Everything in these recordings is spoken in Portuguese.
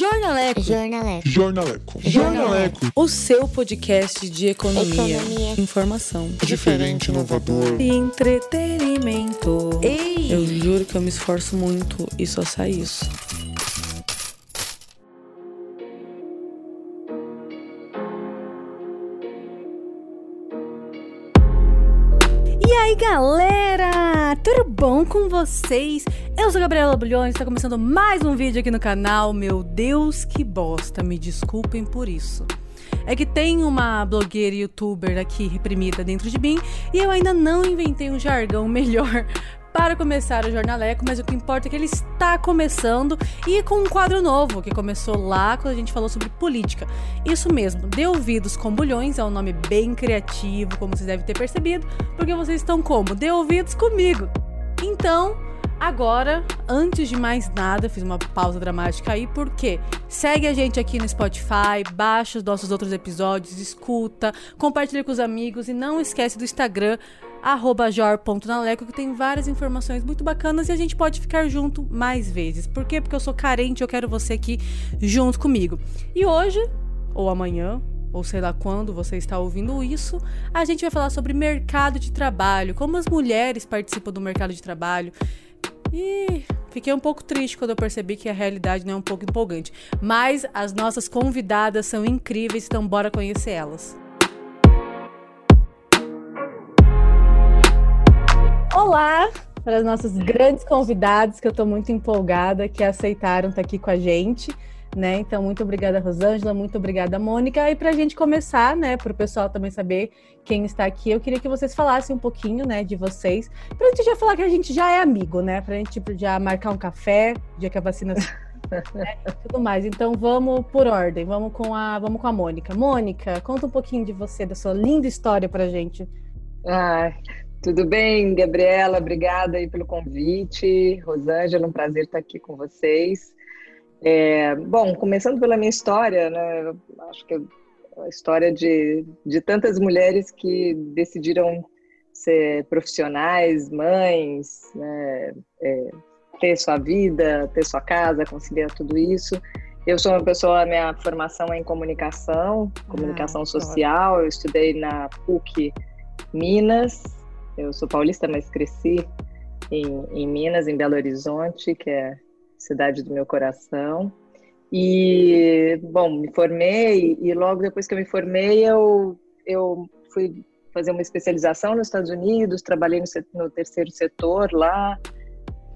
Jornaleco. Jornaleco. Jornaleco. Jornaleco. O seu podcast de economia, Economia. informação Diferente, inovador. e entretenimento. Ei! Eu juro que eu me esforço muito e só sai isso. E aí, galera! Tudo bom com vocês? Eu sou a Gabriela Bulhões, está começando mais um vídeo aqui no canal. Meu Deus, que bosta! Me desculpem por isso. É que tem uma blogueira youtuber aqui reprimida dentro de mim e eu ainda não inventei um jargão melhor para começar o Jornaleco, mas o que importa é que ele está começando e com um quadro novo que começou lá quando a gente falou sobre política. Isso mesmo, Dê Ouvidos com Bulhões é um nome bem criativo, como vocês devem ter percebido, porque vocês estão como? Dê ouvidos comigo. Então, agora, antes de mais nada, fiz uma pausa dramática aí, porque segue a gente aqui no Spotify, baixa os nossos outros episódios, escuta, compartilha com os amigos e não esquece do Instagram, arroba jor.naleco, que tem várias informações muito bacanas e a gente pode ficar junto mais vezes. Por quê? Porque eu sou carente eu quero você aqui junto comigo. E hoje, ou amanhã, ou sei lá quando você está ouvindo isso, a gente vai falar sobre mercado de trabalho, como as mulheres participam do mercado de trabalho. E fiquei um pouco triste quando eu percebi que a realidade não é um pouco empolgante. Mas as nossas convidadas são incríveis, então bora conhecer elas. Olá para as nossas grandes convidadas, que eu estou muito empolgada, que aceitaram estar aqui com a gente. Né? Então, muito obrigada, Rosângela, muito obrigada, Mônica. E para a gente começar, né, para o pessoal também saber quem está aqui, eu queria que vocês falassem um pouquinho, né, de vocês, para a gente já falar que a gente já é amigo, né, para a gente tipo, já marcar um café, dia que a vacina né, tudo mais. Então, vamos por ordem, vamos com a, vamos com a Mônica. Mônica, conta um pouquinho de você, da sua linda história para a gente. Ah, tudo bem, Gabriela? Obrigada aí pelo convite. Rosângela, um prazer estar aqui com vocês. É, bom, começando pela minha história, né, acho que a história de, de tantas mulheres que decidiram ser profissionais, mães, né, é, ter sua vida, ter sua casa, conciliar tudo isso. Eu sou uma pessoa, minha formação é em comunicação, comunicação Ah, social. Eu estudei na PUC Minas. Eu sou paulista, mas cresci em, em Minas, em Belo Horizonte, que é cidade do meu coração. E, bom, me formei e logo depois que eu me formei, eu, eu fui fazer uma especialização nos Estados Unidos, trabalhei no, no terceiro setor lá.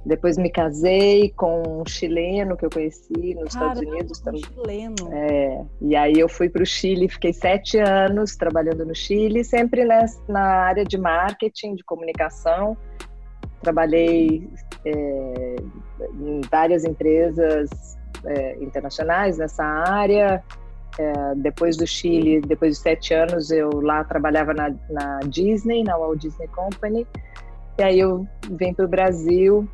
Depois me casei com um chileno que eu conheci nos Estados Caramba, Unidos um também. chileno. É, e aí eu fui para o Chile, fiquei sete anos trabalhando no Chile, sempre nessa, na área de marketing, de comunicação. Trabalhei é, em várias empresas é, internacionais nessa área. É, depois do Chile, depois de sete anos, eu lá trabalhava na, na Disney, na Walt Disney Company. E aí eu vim para o Brasil,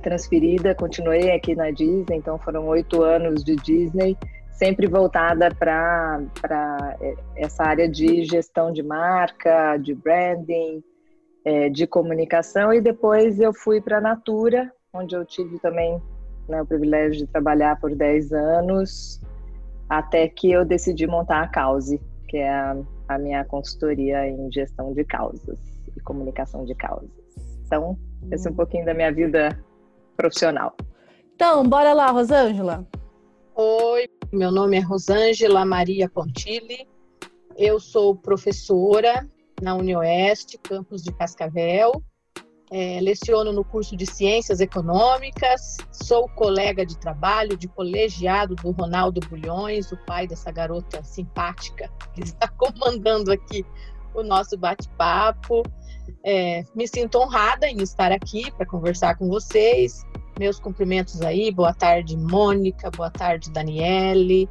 transferida, continuei aqui na Disney, então foram oito anos de Disney, sempre voltada para essa área de gestão de marca, de branding, é, de comunicação, e depois eu fui para a Natura, onde eu tive também né, o privilégio de trabalhar por 10 anos, até que eu decidi montar a Cause, que é a, a minha consultoria em gestão de causas e comunicação de causas. Então, esse é um pouquinho da minha vida profissional. Então, bora lá, Rosângela. Oi, meu nome é Rosângela Maria Pontilli. Eu sou professora na UniOeste, campus de Cascavel. É, leciono no curso de Ciências Econômicas. Sou colega de trabalho, de colegiado do Ronaldo Bulhões, o pai dessa garota simpática que está comandando aqui o nosso bate-papo. É, me sinto honrada em estar aqui para conversar com vocês meus cumprimentos aí. Boa tarde, Mônica. Boa tarde, Daniele.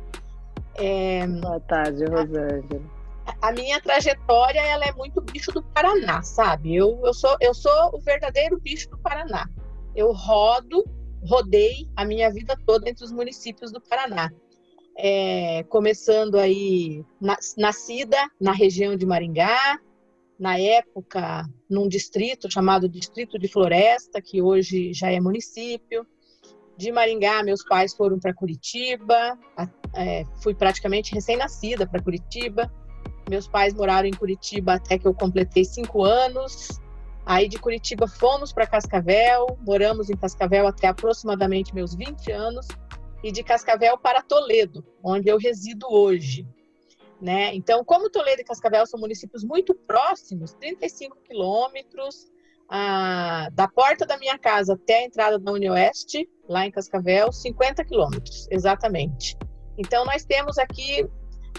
É, Boa tarde, Rosângela. a minha trajetória ela é muito bicho do Paraná, sabe? Eu, eu, sou, eu sou o verdadeiro bicho do Paraná. Eu rodo, rodei a minha vida toda entre os municípios do Paraná. É, começando aí, na, nascida na região de Maringá, na época num distrito chamado Distrito de Floresta, que hoje já é município. De Maringá, meus pais foram para Curitiba. É, fui praticamente recém-nascida para Curitiba. Meus pais moraram em Curitiba até que eu completei cinco anos. Aí de Curitiba fomos para Cascavel, moramos em Cascavel até aproximadamente meus 20 anos, e de Cascavel para Toledo, onde eu resido hoje. Né? Então, como Toledo e Cascavel são municípios muito próximos, 35 quilômetros, ah, da porta da minha casa até a entrada da Unioeste, lá em Cascavel, 50 quilômetros, exatamente. Então, nós temos aqui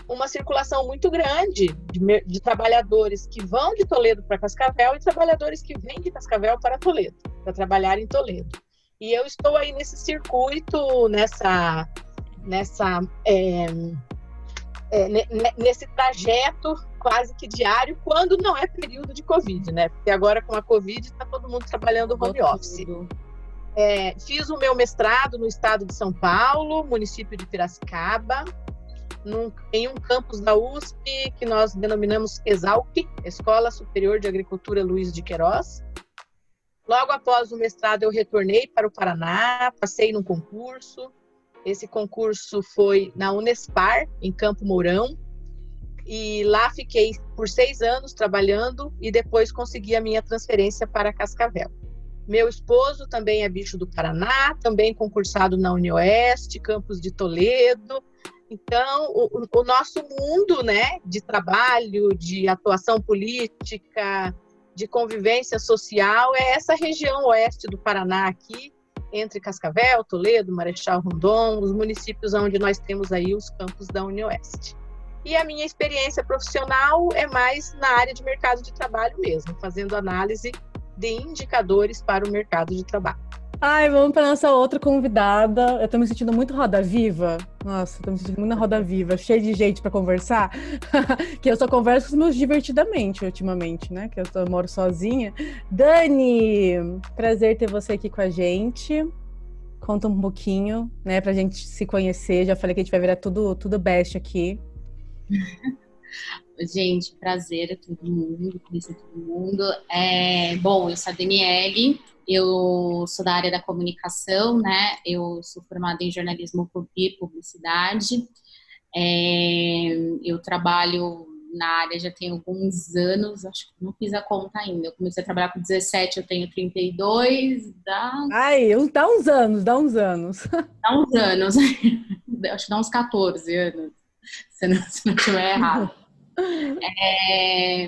uma circulação muito grande de, de trabalhadores que vão de Toledo para Cascavel e trabalhadores que vêm de Cascavel para Toledo, para trabalhar em Toledo. E eu estou aí nesse circuito, nessa, nessa é, é, nesse trajeto quase que diário, quando não é período de Covid, né? Porque agora com a Covid está todo mundo trabalhando home office. É, fiz o meu mestrado no estado de São Paulo, município de Piracicaba, num, em um campus da USP que nós denominamos ESALP, Escola Superior de Agricultura Luiz de Queiroz. Logo após o mestrado, eu retornei para o Paraná, passei num concurso, esse concurso foi na Unespar, em Campo Mourão, e lá fiquei por seis anos trabalhando e depois consegui a minha transferência para Cascavel. Meu esposo também é bicho do Paraná, também concursado na Unioeste, campus de Toledo. Então, o, o nosso mundo né, de trabalho, de atuação política, de convivência social é essa região oeste do Paraná aqui, entre Cascavel, Toledo, Marechal Rondon, os municípios onde nós temos aí os campos da Unioeste. E a minha experiência profissional é mais na área de mercado de trabalho mesmo, fazendo análise de indicadores para o mercado de trabalho. Ai, vamos para nossa outra convidada. Eu tô me sentindo muito roda viva. Nossa, tô me sentindo muito na roda viva, cheio de gente para conversar. que eu só converso com os meus divertidamente ultimamente, né? Que eu, tô, eu moro sozinha. Dani, prazer ter você aqui com a gente. Conta um pouquinho, né, pra gente se conhecer. Já falei que a gente vai virar tudo, tudo best aqui. Gente, prazer a todo mundo, conhecer todo mundo. É, bom, eu sou a Daniele, eu sou da área da comunicação, né? Eu sou formada em jornalismo e publicidade. É, eu trabalho na área já tem alguns anos, acho que não fiz a conta ainda. Eu comecei a trabalhar com 17, eu tenho 32, dá. Ai, dá uns anos, dá uns anos. Dá uns anos. acho que dá uns 14 anos, se não, se não estiver errado. É,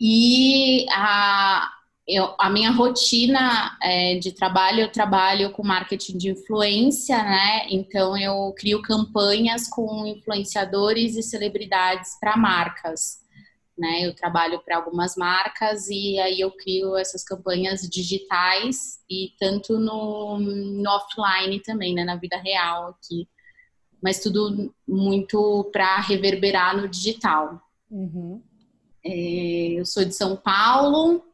e a, eu, a minha rotina é, de trabalho, eu trabalho com marketing de influência, né? Então eu crio campanhas com influenciadores e celebridades para marcas. Né? Eu trabalho para algumas marcas e aí eu crio essas campanhas digitais e tanto no, no offline também, né? Na vida real aqui. Mas tudo muito para reverberar no digital. Uhum. É, eu sou de São Paulo,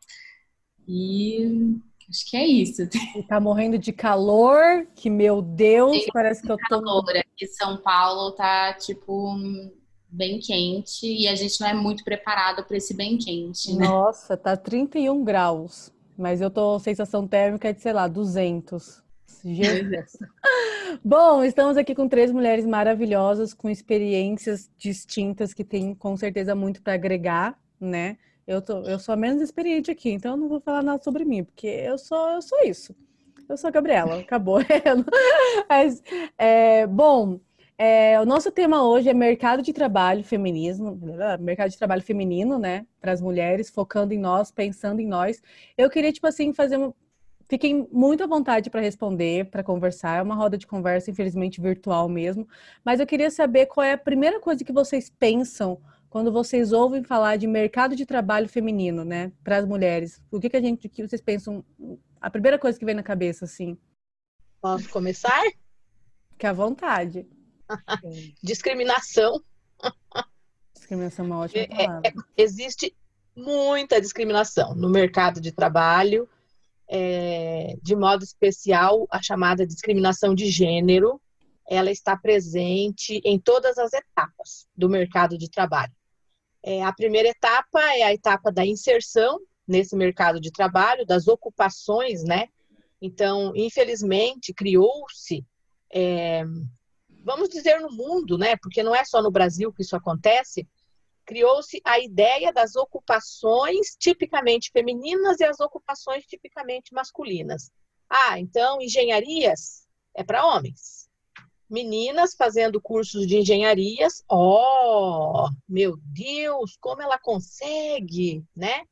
e acho que é isso. E tá morrendo de calor, que meu Deus, Tem parece que eu tô. Calor aqui São Paulo tá tipo bem quente e a gente não é muito preparado para esse bem quente, né? Nossa, tá 31 graus, mas eu tô sensação térmica de, sei lá, 200. Jesus. Bom, estamos aqui com três mulheres maravilhosas com experiências distintas que têm com certeza muito para agregar, né? Eu, tô, eu sou a menos experiente aqui, então eu não vou falar nada sobre mim, porque eu sou, eu sou isso. Eu sou a Gabriela, acabou. Mas, é, bom, é, o nosso tema hoje é mercado de trabalho feminismo, mercado de trabalho feminino, né, para as mulheres, focando em nós, pensando em nós. Eu queria, tipo assim, fazer. Fiquem muito à vontade para responder, para conversar. É uma roda de conversa, infelizmente virtual mesmo. Mas eu queria saber qual é a primeira coisa que vocês pensam quando vocês ouvem falar de mercado de trabalho feminino, né, para as mulheres, o que, que a gente, que vocês pensam? A primeira coisa que vem na cabeça, assim. Posso começar? Que à vontade. Discriminação. Discriminação é uma ótima palavra. É, é, existe muita discriminação no mercado de trabalho, é, de modo especial a chamada discriminação de gênero, ela está presente em todas as etapas do mercado de trabalho. É, a primeira etapa é a etapa da inserção nesse mercado de trabalho, das ocupações, né? Então, infelizmente, criou-se, é, vamos dizer no mundo, né? Porque não é só no Brasil que isso acontece, criou-se a ideia das ocupações tipicamente femininas e as ocupações tipicamente masculinas. Ah, então engenharias é para homens. Meninas fazendo cursos de engenharias, oh, meu Deus, como ela consegue, né?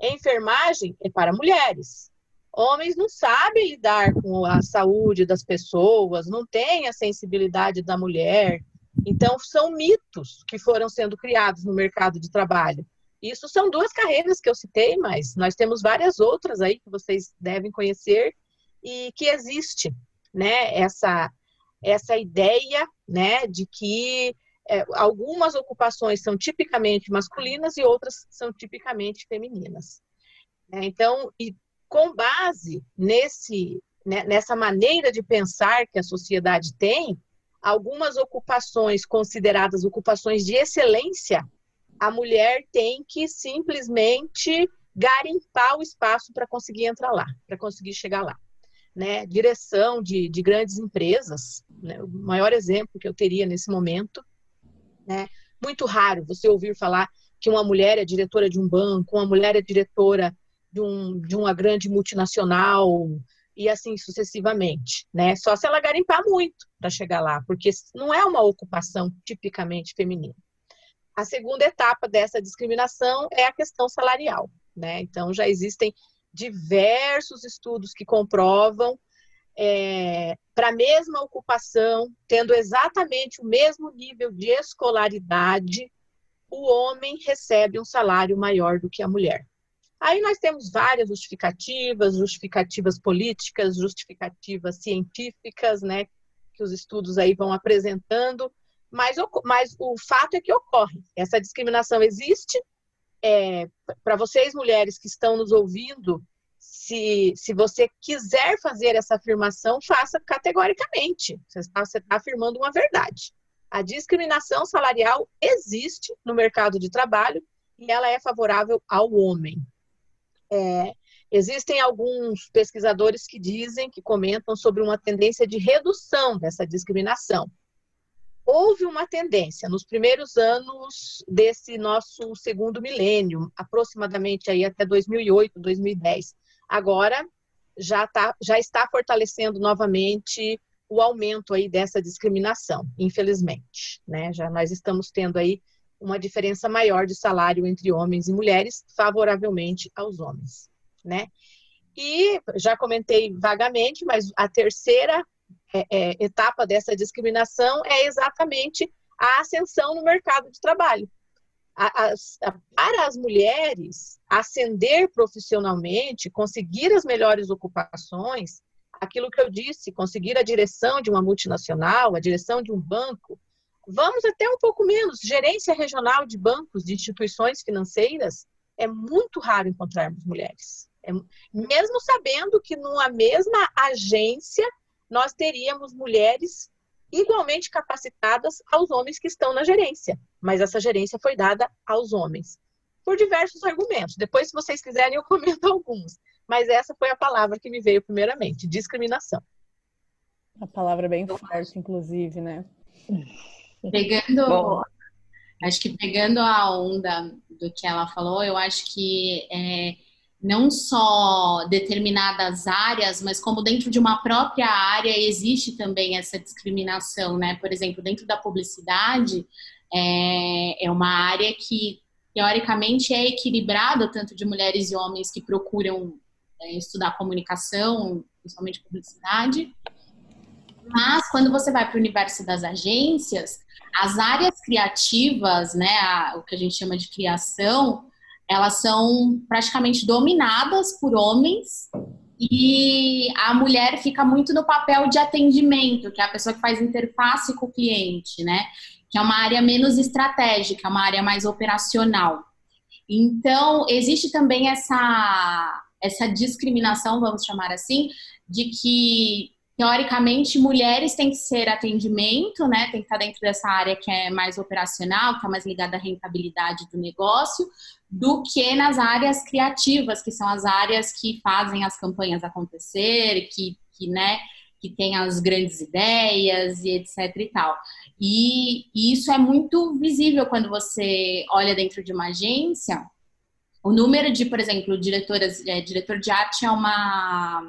Enfermagem é para mulheres. Homens não sabem lidar com a saúde das pessoas, não têm a sensibilidade da mulher, então, são mitos que foram sendo criados no mercado de trabalho. Isso são duas carreiras que eu citei, mas nós temos várias outras aí que vocês devem conhecer e que existe, né, essa, essa ideia, né, de que é, algumas ocupações são tipicamente masculinas e outras são tipicamente femininas. É, então, e com base nesse, né, nessa maneira de pensar que a sociedade tem, algumas ocupações consideradas ocupações de excelência, a mulher tem que simplesmente garimpar o espaço para conseguir entrar lá, para conseguir chegar lá. Né? Direção de, de grandes empresas, né? o maior exemplo que eu teria nesse momento. Né? Muito raro você ouvir falar que uma mulher é diretora de um banco, uma mulher é diretora de, um, de uma grande multinacional, e assim sucessivamente, né? Só se ela garimpar muito para chegar lá, porque não é uma ocupação tipicamente feminina. A segunda etapa dessa discriminação é a questão salarial, né? Então já existem diversos estudos que comprovam é, para a mesma ocupação, tendo exatamente o mesmo nível de escolaridade, o homem recebe um salário maior do que a mulher. Aí nós temos várias justificativas, justificativas políticas, justificativas científicas, né, que os estudos aí vão apresentando, mas, mas o fato é que ocorre. Essa discriminação existe. É, Para vocês, mulheres que estão nos ouvindo, se, se você quiser fazer essa afirmação, faça categoricamente. Você está, você afirmando uma verdade. A discriminação salarial existe no mercado de trabalho e ela é favorável ao homem. É, existem alguns pesquisadores que dizem, que comentam sobre uma tendência de redução dessa discriminação. Houve uma tendência nos primeiros anos desse nosso segundo milênio, aproximadamente aí até 2008, 2010. Agora já, tá, já está fortalecendo novamente o aumento aí dessa discriminação, infelizmente, né? Já nós estamos tendo aí uma diferença maior de salário entre homens e mulheres, favoravelmente aos homens, né? E já comentei vagamente, mas a terceira é, é, etapa dessa discriminação é exatamente a ascensão no mercado de trabalho. A, a, para as mulheres ascender profissionalmente, conseguir as melhores ocupações, aquilo que eu disse, conseguir a direção de uma multinacional, a direção de um banco, Vamos até um pouco menos. Gerência regional de bancos, de instituições financeiras, é muito raro encontrarmos mulheres. É, mesmo sabendo que numa mesma agência nós teríamos mulheres igualmente capacitadas aos homens que estão na gerência, mas essa gerência foi dada aos homens por diversos argumentos. Depois, se vocês quiserem, eu comento alguns. Mas essa foi a palavra que me veio primeiramente: discriminação. A palavra bem forte, inclusive, né? Pegando, Bom. acho que pegando a onda do que ela falou, eu acho que é, não só determinadas áreas, mas como dentro de uma própria área existe também essa discriminação, né? Por exemplo, dentro da publicidade, é, é uma área que teoricamente é equilibrada, tanto de mulheres e homens que procuram é, estudar comunicação, principalmente publicidade, mas quando você vai para o universo das agências, as áreas criativas, né, a, o que a gente chama de criação, elas são praticamente dominadas por homens e a mulher fica muito no papel de atendimento, que é a pessoa que faz interface com o cliente, né? Que é uma área menos estratégica, uma área mais operacional. Então, existe também essa, essa discriminação, vamos chamar assim, de que teoricamente, mulheres têm que ser atendimento, né? Tem que estar dentro dessa área que é mais operacional, que está mais ligada à rentabilidade do negócio, do que nas áreas criativas, que são as áreas que fazem as campanhas acontecer, que, que né, que tem as grandes ideias e etc e tal. E, e, isso é muito visível quando você olha dentro de uma agência. O número de, por exemplo, diretoras, é, diretor de arte é uma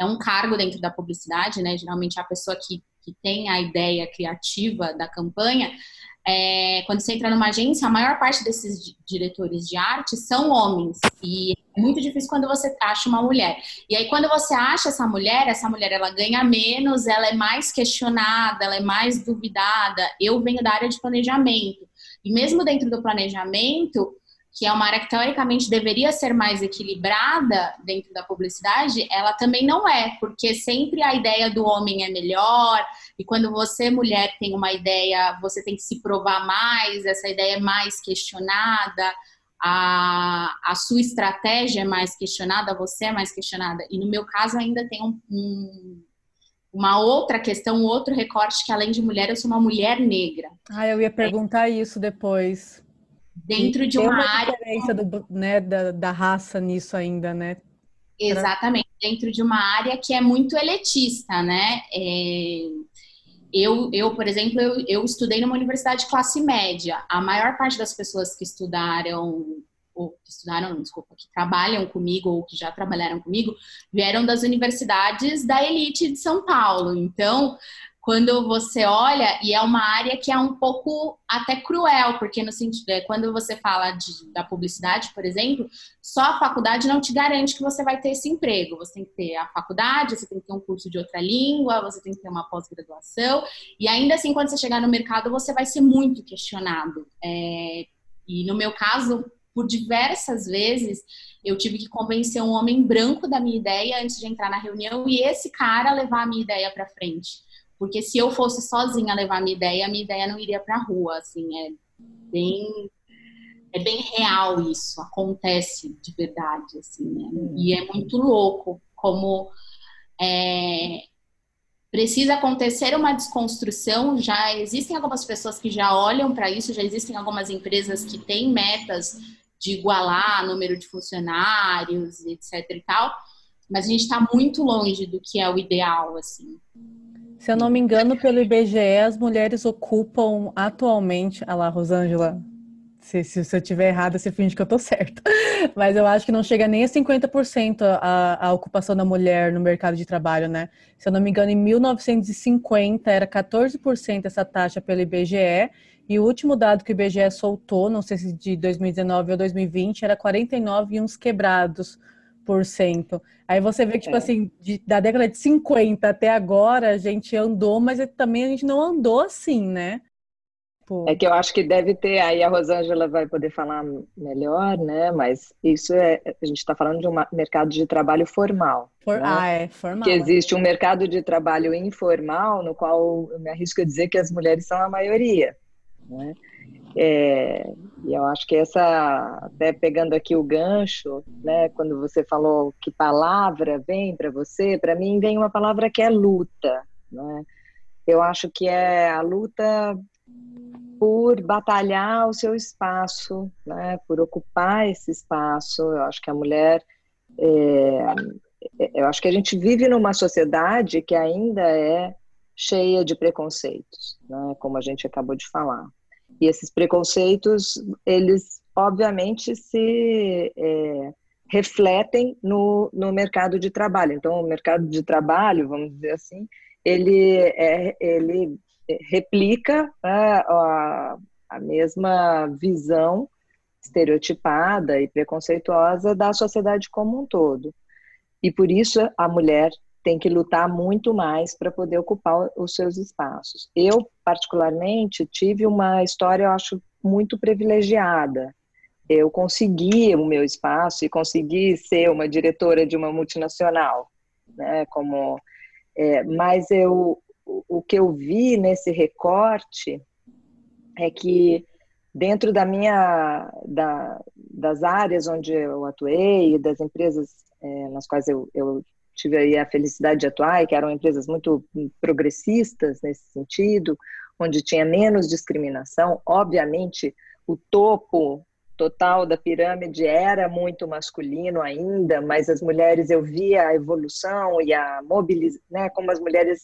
é um cargo dentro da publicidade, né? Geralmente é a pessoa que, que tem a ideia criativa da campanha. É, quando você entra numa agência, a maior parte desses diretores de arte são homens. E é muito difícil quando você acha uma mulher. E aí, quando você acha essa mulher, essa mulher ela ganha menos, ela é mais questionada, ela é mais duvidada. Eu venho da área de planejamento. E mesmo dentro do planejamento, que é uma área que teoricamente deveria ser mais equilibrada dentro da publicidade, ela também não é, porque sempre a ideia do homem é melhor, e quando você, mulher, tem uma ideia, você tem que se provar mais, essa ideia é mais questionada, a, a sua estratégia é mais questionada, você é mais questionada. E no meu caso ainda tem um, um uma outra questão, um outro recorte que além de mulher, eu sou uma mulher negra. Ah, eu ia perguntar é. isso depois dentro de uma, uma área. diferença do, né, da, da raça nisso ainda, né? Exatamente, dentro de uma área que é muito elitista, né? É, eu, eu, por exemplo, eu, eu estudei numa universidade de classe média. A maior parte das pessoas que estudaram, ou que estudaram, desculpa, que trabalham comigo ou que já trabalharam comigo, vieram das universidades da elite de São Paulo. Então, quando você olha, e é uma área que é um pouco até cruel, porque no sentido, é, quando você fala de, da publicidade, por exemplo, só a faculdade não te garante que você vai ter esse emprego. Você tem que ter a faculdade, você tem que ter um curso de outra língua, você tem que ter uma pós-graduação, e ainda assim, quando você chegar no mercado, você vai ser muito questionado. É, e no meu caso, por diversas vezes, eu tive que convencer um homem branco da minha ideia antes de entrar na reunião e esse cara levar a minha ideia para frente. Porque se eu fosse sozinha levar minha ideia, a minha ideia não iria para a rua, assim, é bem é bem real isso, acontece de verdade, assim, né? E é muito louco como é, precisa acontecer uma desconstrução. Já existem algumas pessoas que já olham para isso, já existem algumas empresas que têm metas de igualar número de funcionários, etc e tal, mas a gente está muito longe do que é o ideal, assim. Se eu não me engano, pelo IBGE, as mulheres ocupam atualmente. Ah lá, Rosângela, se, se, se eu estiver errada, você finge que eu tô certa. Mas eu acho que não chega nem a 50% a, a ocupação da mulher no mercado de trabalho, né? Se eu não me engano, em 1950 era 14% essa taxa pelo IBGE. E o último dado que o IBGE soltou, não sei se de 2019 ou 2020, era 49 e uns quebrados Aí você vê que, tipo é. assim, de, da década de 50 até agora, a gente andou, mas também a gente não andou assim, né? Pô. É que eu acho que deve ter, aí a Rosângela vai poder falar melhor, né? Mas isso é, a gente está falando de um mercado de trabalho formal. For, né? Ah, é, formal. Que é. existe um mercado de trabalho informal, no qual eu me arrisco a dizer que as mulheres são a maioria. Né? É, e eu acho que essa, até pegando aqui o gancho, né, quando você falou que palavra vem para você, para mim vem uma palavra que é luta. Né? Eu acho que é a luta por batalhar o seu espaço, né, por ocupar esse espaço. Eu acho que a mulher. É, eu acho que a gente vive numa sociedade que ainda é cheia de preconceitos, né, como a gente acabou de falar. E esses preconceitos, eles obviamente se é, refletem no, no mercado de trabalho. Então, o mercado de trabalho, vamos dizer assim, ele, é, ele replica né, a, a mesma visão estereotipada e preconceituosa da sociedade como um todo. E por isso a mulher tem que lutar muito mais para poder ocupar os seus espaços. Eu, particularmente, tive uma história, eu acho, muito privilegiada. Eu consegui o meu espaço e consegui ser uma diretora de uma multinacional, né? Como, é, mas eu, o que eu vi nesse recorte é que dentro da minha da, das áreas onde eu atuei das empresas é, nas quais eu, eu tive aí a felicidade de atuar, e que eram empresas muito progressistas nesse sentido, onde tinha menos discriminação. Obviamente, o topo total da pirâmide era muito masculino ainda, mas as mulheres eu via a evolução e a mobilização, né, como as mulheres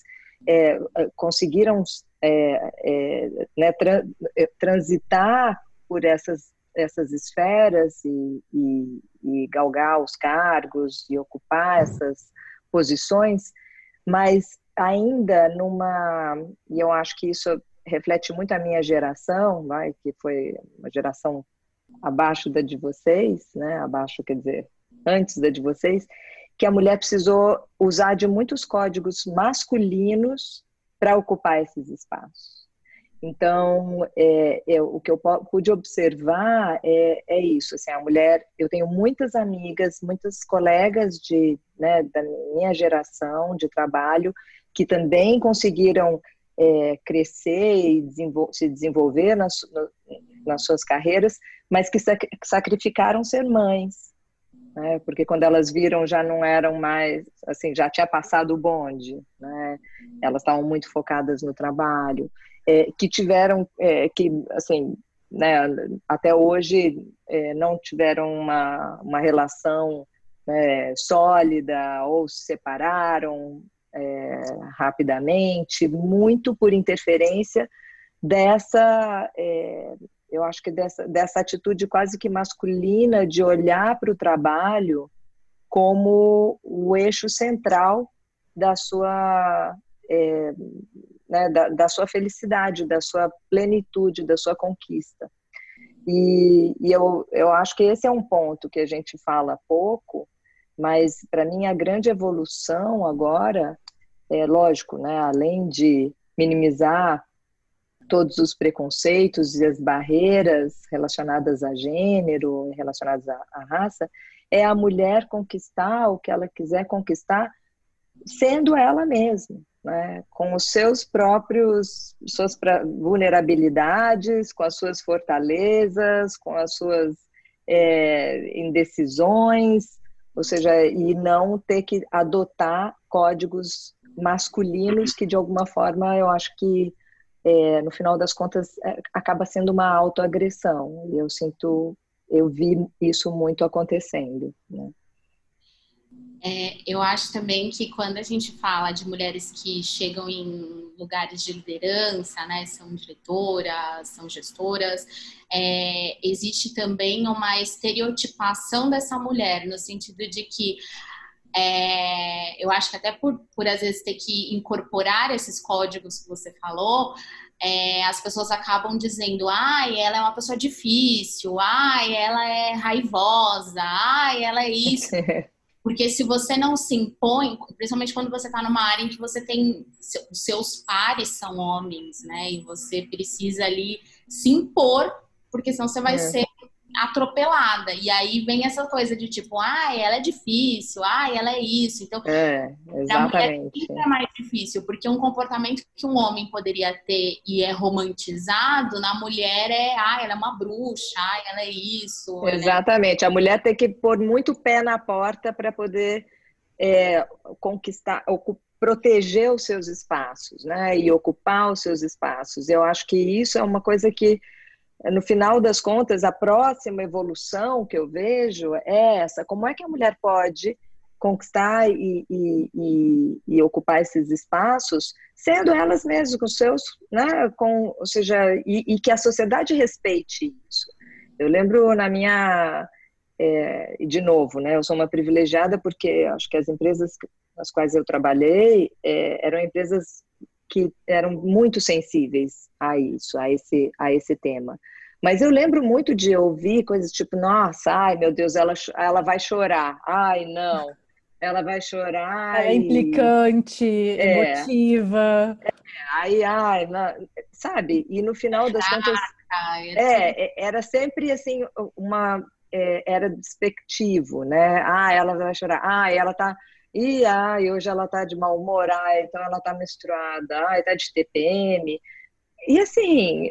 é, conseguiram é, é, né, é, transitar por essas essas esferas e, e, e galgar os cargos e ocupar essas posições, mas ainda numa e eu acho que isso reflete muito a minha geração, vai, que foi uma geração abaixo da de vocês, né? Abaixo, quer dizer, antes da de vocês, que a mulher precisou usar de muitos códigos masculinos para ocupar esses espaços. Então, é, é, o que eu pude observar é, é, isso. Assim, a mulher, eu tenho muitas amigas, muitas colegas de, né, da minha geração de trabalho que também conseguiram é, crescer e desenvol se desenvolver nas, nas suas carreiras, mas que sac sacrificaram ser mães, né? porque quando elas viram já não eram mais, assim, já tinha passado o bonde, né? elas estavam muito focadas no trabalho, é, que tiveram, é, que, assim, né, até hoje é, não tiveram uma, uma relação né, sólida ou se separaram é, rapidamente, muito por interferência dessa é, eu acho que dessa, dessa atitude quase que masculina de olhar para o trabalho como o eixo central da sua é, né, da, da, sua felicidade, da sua plenitude, da sua conquista. E, e, eu, eu acho que esse é um ponto que a gente fala pouco, mas para mim a grande evolução agora é lógico, né, além de minimizar todos os preconceitos e as barreiras relacionadas a gênero, relacionadas à, à raça, é a mulher conquistar o que ela quiser conquistar sendo ela mesma, né? com os seus próprios, suas vulnerabilidades, com as suas fortalezas, com as suas é, indecisões, ou seja, e não ter que adotar códigos masculinos que de alguma forma eu acho que é, no final das contas, é, acaba sendo uma autoagressão. E eu sinto, eu vi isso muito acontecendo. Né? É, eu acho também que quando a gente fala de mulheres que chegam em lugares de liderança, né, são diretoras, são gestoras, é, existe também uma estereotipação dessa mulher, no sentido de que é, eu acho que até por, por às vezes ter que incorporar esses códigos que você falou, é, as pessoas acabam dizendo, ai, ela é uma pessoa difícil, ai, ela é raivosa, ai, ela é isso. Porque se você não se impõe, principalmente quando você está numa área em que você tem seus pares são homens, né? E você precisa ali se impor, porque senão você vai é. ser atropelada. E aí vem essa coisa de tipo, ah, ela é difícil, ah, ela é isso. Então, é, exatamente. é mais difícil, porque um comportamento que um homem poderia ter e é romantizado, na mulher é, ah, ela é uma bruxa, ah, ela é isso. Né? Exatamente. A mulher tem que pôr muito pé na porta para poder é, conquistar, proteger os seus espaços, né? E ocupar os seus espaços. Eu acho que isso é uma coisa que no final das contas, a próxima evolução que eu vejo é essa: como é que a mulher pode conquistar e, e, e, e ocupar esses espaços, sendo elas mesmas com seus, né, com, ou seja, e, que a sociedade respeite isso. Eu lembro na minha, é, de novo, né, eu sou uma privilegiada porque acho que as empresas nas quais eu trabalhei é, eram empresas que eram muito sensíveis a isso, a esse, a esse tema. Mas eu lembro muito de ouvir coisas tipo, nossa, ai meu Deus, ela, ela vai chorar. Ai, não, ela vai chorar. É e... implicante, é. emotiva. É, ai, ai, não, sabe? E no final das ah, contas, é, é, era sempre assim, uma. É, era despectivo, né? Ah, ela vai chorar. Ah, ela tá e ai, hoje ela tá de mau humor, então ela tá menstruada, ai, tá de TPM. E assim,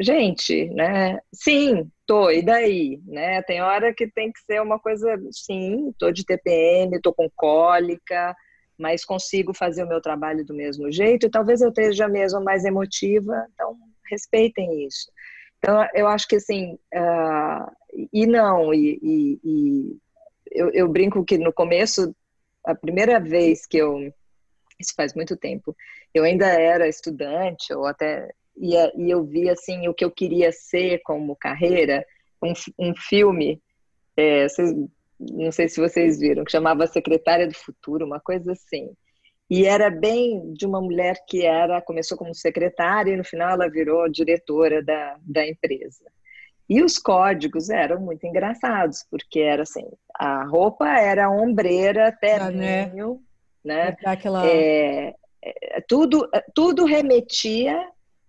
gente, né? Sim, tô, e daí? Né? Tem hora que tem que ser uma coisa, sim, tô de TPM, tô com cólica, mas consigo fazer o meu trabalho do mesmo jeito, e talvez eu esteja mesmo mais emotiva, então respeitem isso. Então, eu acho que assim, uh, e não, e, e, e eu, eu, brinco que no começo, a primeira vez que eu, isso faz muito tempo, eu ainda era estudante, ou até, e, e eu vi assim, o que eu queria ser como carreira, um, um filme, é, vocês, não sei se vocês viram, que chamava Secretária do Futuro, uma coisa assim. E era bem de uma mulher que era começou como secretária e no final ela virou diretora da, da empresa. E os códigos eram muito engraçados, porque era assim, a roupa era ombreira, terninho, né? né? Aquela... É, é, tudo, tudo remetia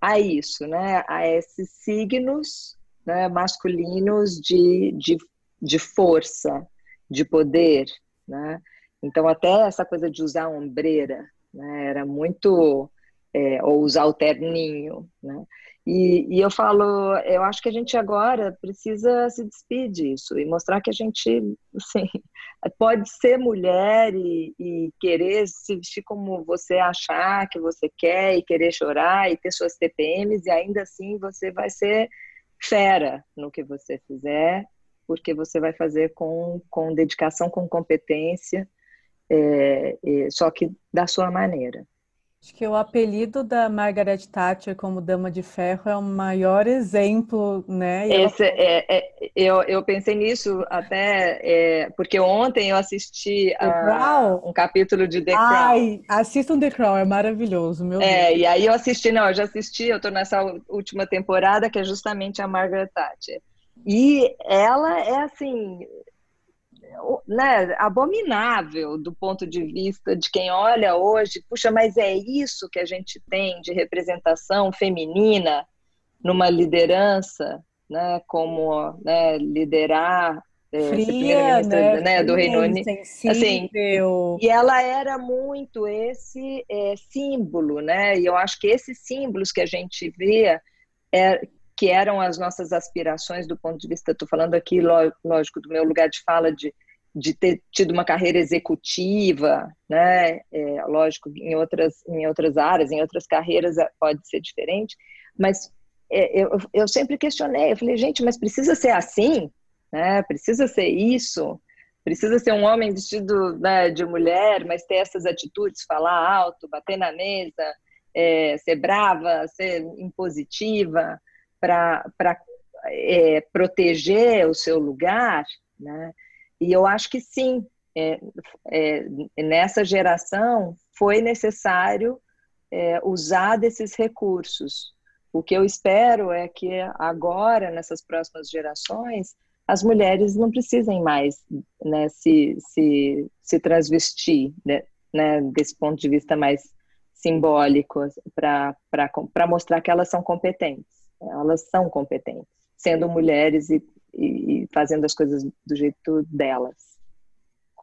a isso, né? A esses signos né, masculinos de, de, de força, de poder, né? Então, até essa coisa de usar ombreira, né, era muito. É, ou usar o terninho, né? E, e, eu falo, eu acho que a gente agora precisa se despedir disso e mostrar que a gente, assim, pode ser mulher e, e, querer se vestir como você achar que você quer e querer chorar e ter suas TPMs e ainda assim você vai ser fera no que você fizer, porque você vai fazer com, com dedicação, com competência é, é, só que da sua maneira. Acho que o apelido da Margaret Thatcher como Dama de Ferro é o maior exemplo, né? Esse, é, é, eu, eu pensei nisso até é, porque ontem eu assisti a, um capítulo de The Crown. Ai, assistam The Crown, é maravilhoso, meu É, Deus. e aí eu assisti, não, eu já assisti, eu tô nessa última temporada que é justamente a Margaret Thatcher. E ela é assim, né, abominável do ponto de vista de quem olha hoje, puxa, mas é isso que a gente tem de representação feminina numa liderança, né, como né, liderar é, Fria, né, né, do Reino Unido. Assim, e ela era muito esse é, símbolo, né? E eu acho que esses símbolos que a gente via é, que eram as nossas aspirações do ponto de vista, estou falando aqui, lógico, do meu lugar de fala de, de ter tido uma carreira executiva, né? É, lógico, em outras, em outras áreas, em outras carreiras é, pode ser diferente, mas é, eu, eu sempre questionei, eu falei, gente, mas precisa ser assim? Né? Precisa ser isso? Precisa ser um homem vestido né, de mulher, mas ter essas atitudes, falar alto, bater na mesa, é, ser brava, ser impositiva? Para é, proteger o seu lugar, né? E eu acho que sim, é, é, nessa geração foi necessário é, usar desses recursos. O que eu espero é que agora, nessas próximas gerações, as mulheres não precisem mais né, se, se, se transvestir, né, né, desse ponto de vista mais simbólico, para mostrar que elas são competentes elas são competentes, sendo mulheres e, e, fazendo as coisas do jeito delas.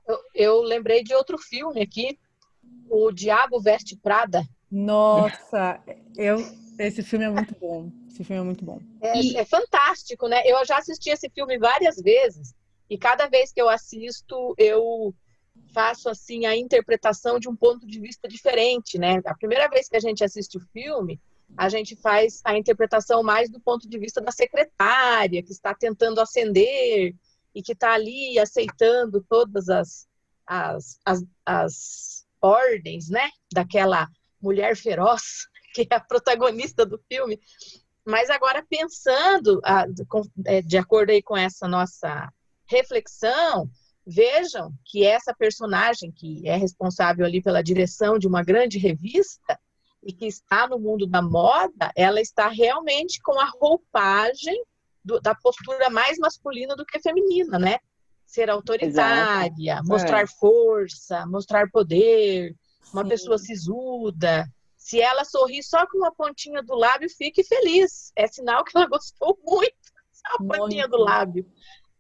Eu, eu, lembrei de outro filme aqui, O Diabo Veste Prada. Nossa, eu, esse filme é muito bom. Esse filme é muito bom. É, e... é fantástico, né? Eu já assisti esse filme várias vezes e cada vez que eu assisto, eu faço assim a interpretação de um ponto de vista diferente, né? A primeira vez que a gente assiste o filme, a gente faz a interpretação mais do ponto de vista da secretária, que está tentando ascender e que está ali aceitando todas as, as, as, as ordens, né, daquela mulher feroz, que é a protagonista do filme. Mas agora pensando, é, de acordo aí com essa nossa reflexão, vejam que essa personagem que é responsável ali pela direção de uma grande revista, e que está no mundo da moda, ela está realmente com a roupagem do, da postura mais masculina do que feminina, né? Ser autoritária, Exato. mostrar é. força, mostrar poder, uma Sim. pessoa sisuda. Se ela sorrir só com uma pontinha do lábio, fique feliz. É sinal que ela gostou muito da pontinha do lábio,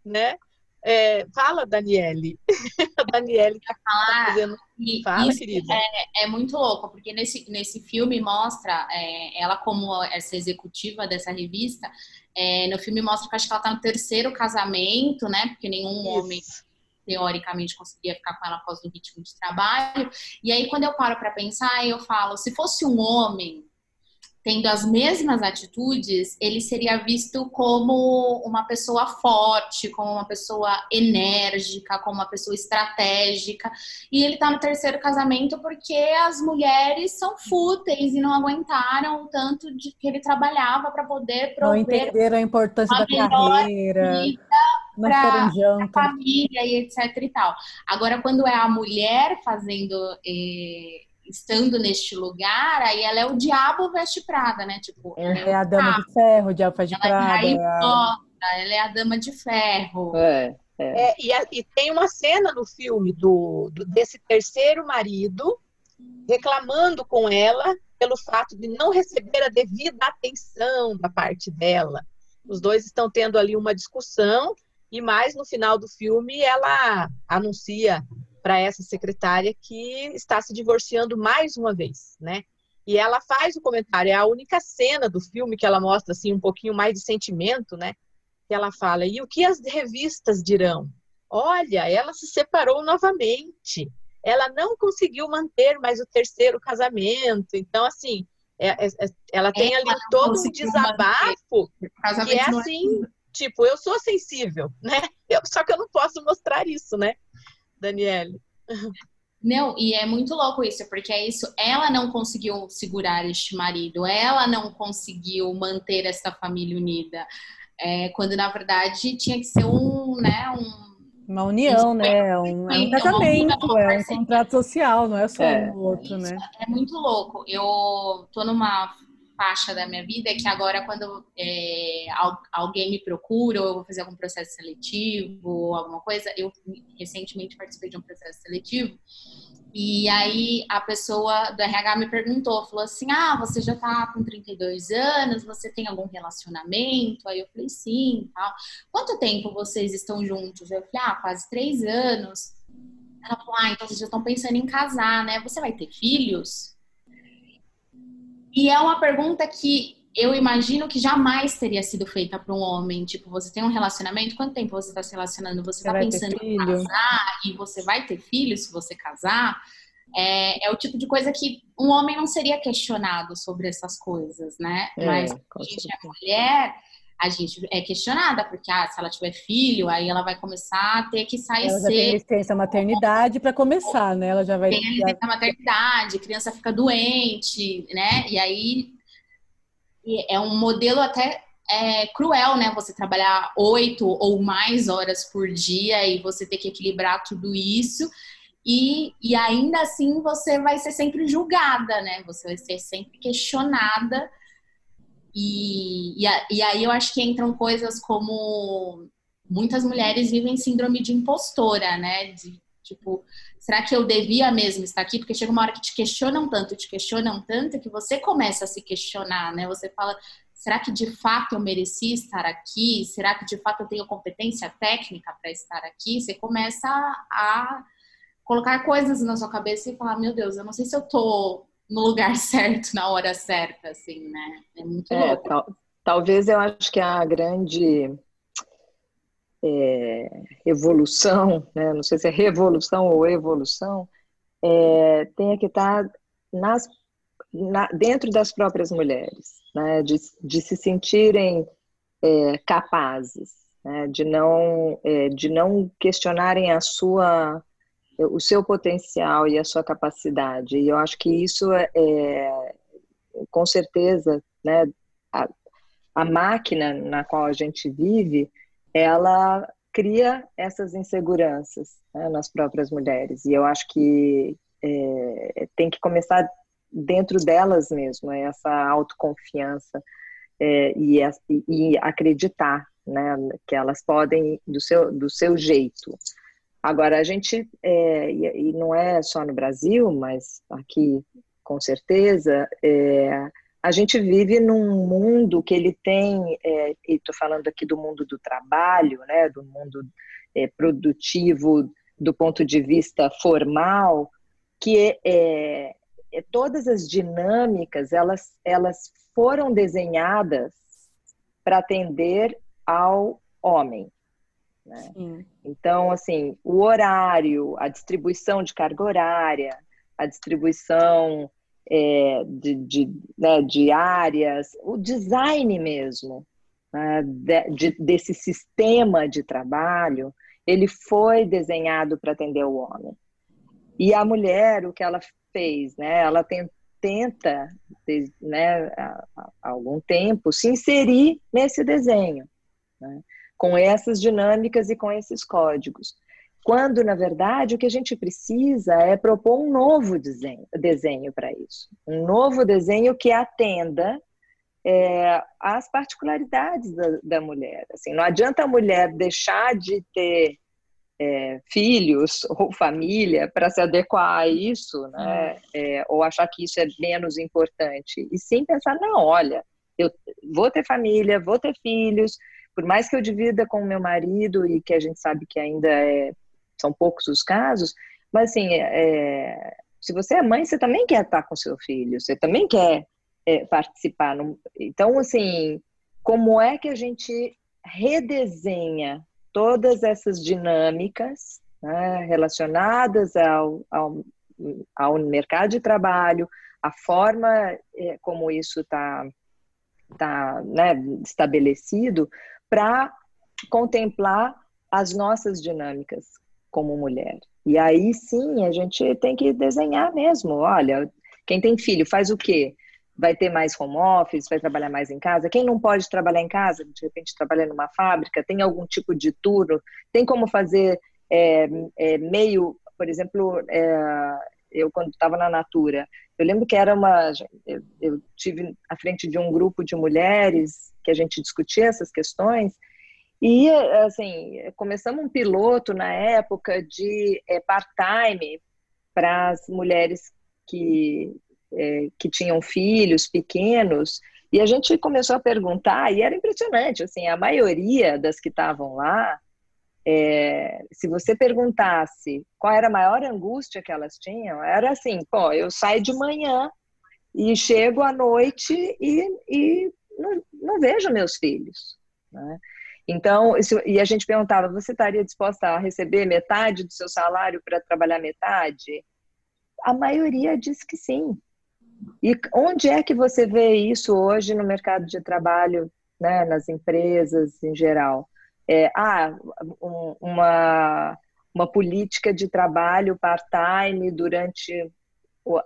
né? É, fala, Daniele. a Daniele tá, falar, fazendo. Fala, querida. É, é, muito louco, porque nesse, nesse filme mostra é, ela como essa executiva dessa revista. É, no filme mostra que acho que ela tá no terceiro casamento, né? Porque nenhum Isso. homem teoricamente conseguia ficar com ela após o ritmo de trabalho. E aí, quando eu paro para pensar, eu falo, se fosse um homem tendo as mesmas atitudes, ele seria visto como uma pessoa forte, como uma pessoa enérgica, como uma pessoa estratégica. E ele está no terceiro casamento porque as mulheres são fúteis e não aguentaram o tanto de que ele trabalhava para poder prover. Não entenderam a importância da carreira. Para a família e etc e tal. Agora, quando é a mulher fazendo eh, estando neste lugar, aí ela é o diabo veste prada, né? Tipo, é, é a dama de ferro, o diabo faz de ela prada. É a... Ela é a dama de ferro. É, é. é e, a, e, tem uma cena no filme do, do, desse terceiro marido reclamando com ela pelo fato de não receber a devida atenção da parte dela. Os dois estão tendo ali uma discussão e mais no final do filme ela anuncia para essa secretária que está se divorciando mais uma vez, né? E ela faz o comentário, é a única cena do filme que ela mostra assim um pouquinho mais de sentimento, né? Que ela fala: "E o que as revistas dirão? Olha, ela se separou novamente. Ela não conseguiu manter mais o terceiro casamento. Então, assim, é, é, é ela tem ali todo um desabafo que é assim, tipo, eu sou sensível, né? Eu, só que eu não posso mostrar isso, né? Daniele. Não, e é muito louco isso, porque é isso, ela não conseguiu segurar este marido, ela não conseguiu manter essa família unida. É, quando na verdade tinha que ser um, né, um uma união, né? Um, é um casamento, é um contrato social, não é só é. um outro, né? É muito louco. Eu tô numa faixa da minha vida é que agora quando é, alguém me procura ou eu vou fazer algum processo seletivo ou alguma coisa, eu recentemente participei de um processo seletivo e aí a pessoa do RH me perguntou, falou assim, ah, você já tá com 32 anos, você tem algum relacionamento? Aí eu falei, sim, tal. Quanto tempo vocês estão juntos? Eu falei, ah, quase três anos. Ela falou, ah, então vocês já estão pensando em casar, né? Você vai ter filhos? E é uma pergunta que eu imagino que jamais teria sido feita para um homem. Tipo, você tem um relacionamento, quanto tempo você está se relacionando? Você está pensando em casar e você vai ter filho se você casar? É, é, o tipo de coisa que um homem não seria questionado sobre essas coisas, né? É, Mas a gente é mulher, a gente é questionada, porque ah, se ela tiver filho, aí ela vai começar a ter que sair ela cedo. Tem licença maternidade para começar, né? Ela já vai. Tem a licença maternidade, criança fica doente, né? E aí é um modelo até é, cruel, né? Você trabalhar oito ou mais horas por dia e você ter que equilibrar tudo isso. E, e ainda assim você vai ser sempre julgada, né? Você vai ser sempre questionada e, e, e aí eu acho que entram coisas como muitas mulheres vivem síndrome de impostora, né? De tipo, será que eu devia mesmo estar aqui? Porque chega uma hora que te questionam tanto, te questionam tanto, que você começa a se questionar, né? Você fala, será que de fato eu mereci estar aqui? Será que de fato eu tenho competência técnica para estar aqui? Você começa a colocar coisas na sua cabeça e falar, meu Deus, eu não sei se eu tô no lugar certo, na hora certa, assim, né? É muito é, louco. Tal, talvez eu acho que a grande é, evolução, né? não sei se é revolução ou evolução, é, tenha que estar nas, na, dentro das próprias mulheres, né? de, de se sentirem é, capazes, né? de, não, é, de não questionarem a sua o seu potencial e a sua capacidade. E eu acho que isso é, é com certeza, né, a, a máquina na qual a gente vive, ela cria essas inseguranças né, nas próprias mulheres. E eu acho que é, tem que começar dentro delas mesmo, essa autoconfiança é, e, e, acreditar né, que elas podem do seu, do seu jeito. Agora, a gente, é, e, não é só no Brasil, mas aqui com certeza, é, a gente vive num mundo que ele tem, é, e estou falando aqui do mundo do trabalho, né, do mundo é, produtivo do ponto de vista formal, que é, é, todas as dinâmicas elas, elas foram desenhadas para atender ao homem. Né? Então, assim, o horário, a distribuição de carga horária, a distribuição é, de, de, né, de, áreas, o design mesmo né, de, de, desse sistema de trabalho, ele foi desenhado para atender o homem. E a mulher, o que ela fez, né, ela tem, tenta, né, há, há, algum tempo, se inserir nesse desenho, né, com essas dinâmicas e com esses códigos. Quando, na verdade, o que a gente precisa é propor um novo desenho, desenho para isso. Um novo desenho que atenda é, às particularidades da, da, mulher. Assim, não adianta a mulher deixar de ter é, filhos ou família para se adequar a isso, né? É, ou achar que isso é menos importante. E sim pensar, não, olha, eu vou ter família, vou ter filhos, por mais que eu divida com o meu marido e que a gente sabe que ainda é são poucos os casos, mas assim, é, se você é mãe, você também quer estar com seu filho, você também quer é, participar. No, então, assim, como é que a gente redesenha todas essas dinâmicas né, relacionadas ao, ao, ao, mercado de trabalho, a forma é, como isso está tá, né, estabelecido, para contemplar as nossas dinâmicas como mulher. E aí sim a gente tem que desenhar mesmo. Olha, quem tem filho faz o quê? Vai ter mais home office, vai trabalhar mais em casa. Quem não pode trabalhar em casa, de repente trabalha numa fábrica, tem algum tipo de turno, tem como fazer é, é, meio, por exemplo, é, eu quando estava na Natura, eu lembro que era uma, eu, eu tive à frente de um grupo de mulheres que a gente discutia essas questões e, assim, começamos um piloto na época de é, part-time para as mulheres que, é, que tinham filhos pequenos. E a gente começou a perguntar, e era impressionante, assim, a maioria das que estavam lá, é, se você perguntasse qual era a maior angústia que elas tinham, era assim, pô, eu saio de manhã e chego à noite e, e não, não vejo meus filhos. Né? Então, isso, e a gente perguntava: você estaria disposta a receber metade do seu salário para trabalhar metade? A maioria diz que sim. E onde é que você vê isso hoje no mercado de trabalho, né, nas empresas em geral? É, ah, um, uma, uma política de trabalho part-time durante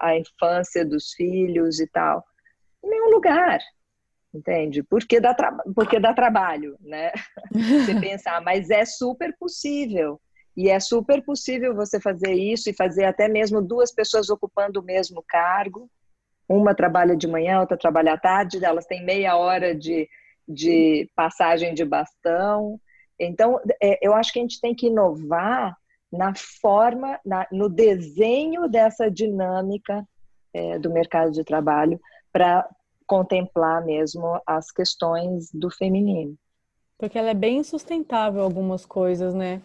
a infância dos filhos e tal. Em nenhum lugar entende? Porque dá, porque dá trabalho, né? Você pensar, mas é super possível. E é super possível você fazer isso e fazer até mesmo duas pessoas ocupando o mesmo cargo. Uma trabalha de manhã, outra trabalha à tarde, elas têm meia hora de, de passagem de bastão. Então, é, eu acho que a gente tem que inovar na forma, na, no desenho dessa dinâmica é, do mercado de trabalho para contemplar mesmo as questões do feminino. Porque ela é bem sustentável algumas coisas, né?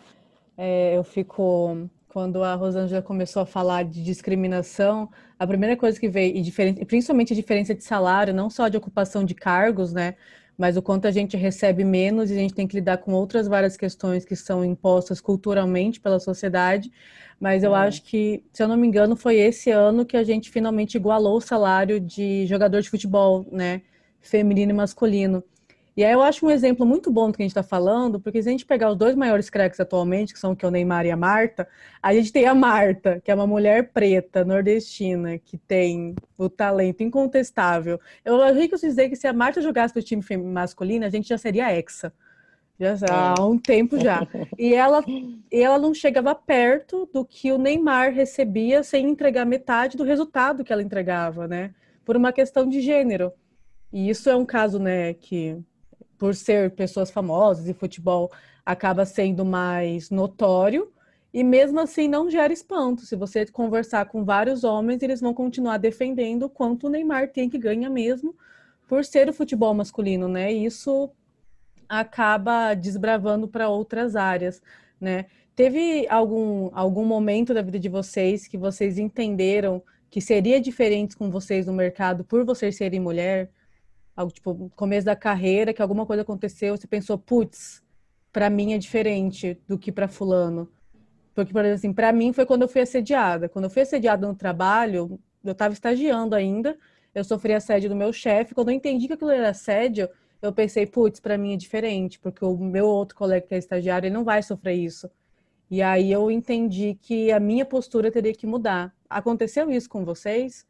É, eu fico quando a Rosângela começou a falar de discriminação, a primeira coisa que veio, e principalmente a diferença de salário, não só de ocupação de cargos, né? Mas o quanto a gente recebe menos e a gente tem que lidar com outras várias questões que são impostas culturalmente pela sociedade. Mas eu é. acho que, se eu não me engano, foi esse ano que a gente finalmente igualou o salário de jogador de futebol, né? Feminino e masculino. E aí eu acho um exemplo muito bom do que a gente está falando, porque se a gente pegar os dois maiores craques atualmente, que são que é o Neymar e a Marta, a gente tem a Marta, que é uma mulher preta, nordestina, que tem o talento incontestável. Eu arrisco dizer que se a Marta jogasse no time masculino, a gente já seria exa. Já há um tempo já. E ela, e ela não chegava perto do que o Neymar recebia sem entregar metade do resultado que ela entregava, né? Por uma questão de gênero. E isso é um caso, né, que por ser pessoas famosas e futebol acaba sendo mais notório. E mesmo assim não gera espanto. Se você conversar com vários homens, eles vão continuar defendendo o quanto o Neymar tem que ganhar mesmo por ser o futebol masculino, né? Isso acaba desbravando para outras áreas, né? Teve algum, algum momento da vida de vocês que vocês entenderam que seria diferente com vocês no mercado por vocês serem mulher? Algo tipo, começo da carreira, que alguma coisa aconteceu, você pensou, putz, para mim é diferente do que para fulano. Porque, por exemplo, assim, para mim foi quando eu fui assediada. Quando eu fui assediada no trabalho, eu estava estagiando ainda, eu sofri assédio do meu chefe. Quando eu entendi que aquilo era assédio, eu pensei, putz, para mim é diferente, porque o meu outro colega que é estagiário, ele não vai sofrer isso. E aí eu entendi que a minha postura teria que mudar. Aconteceu isso com vocês?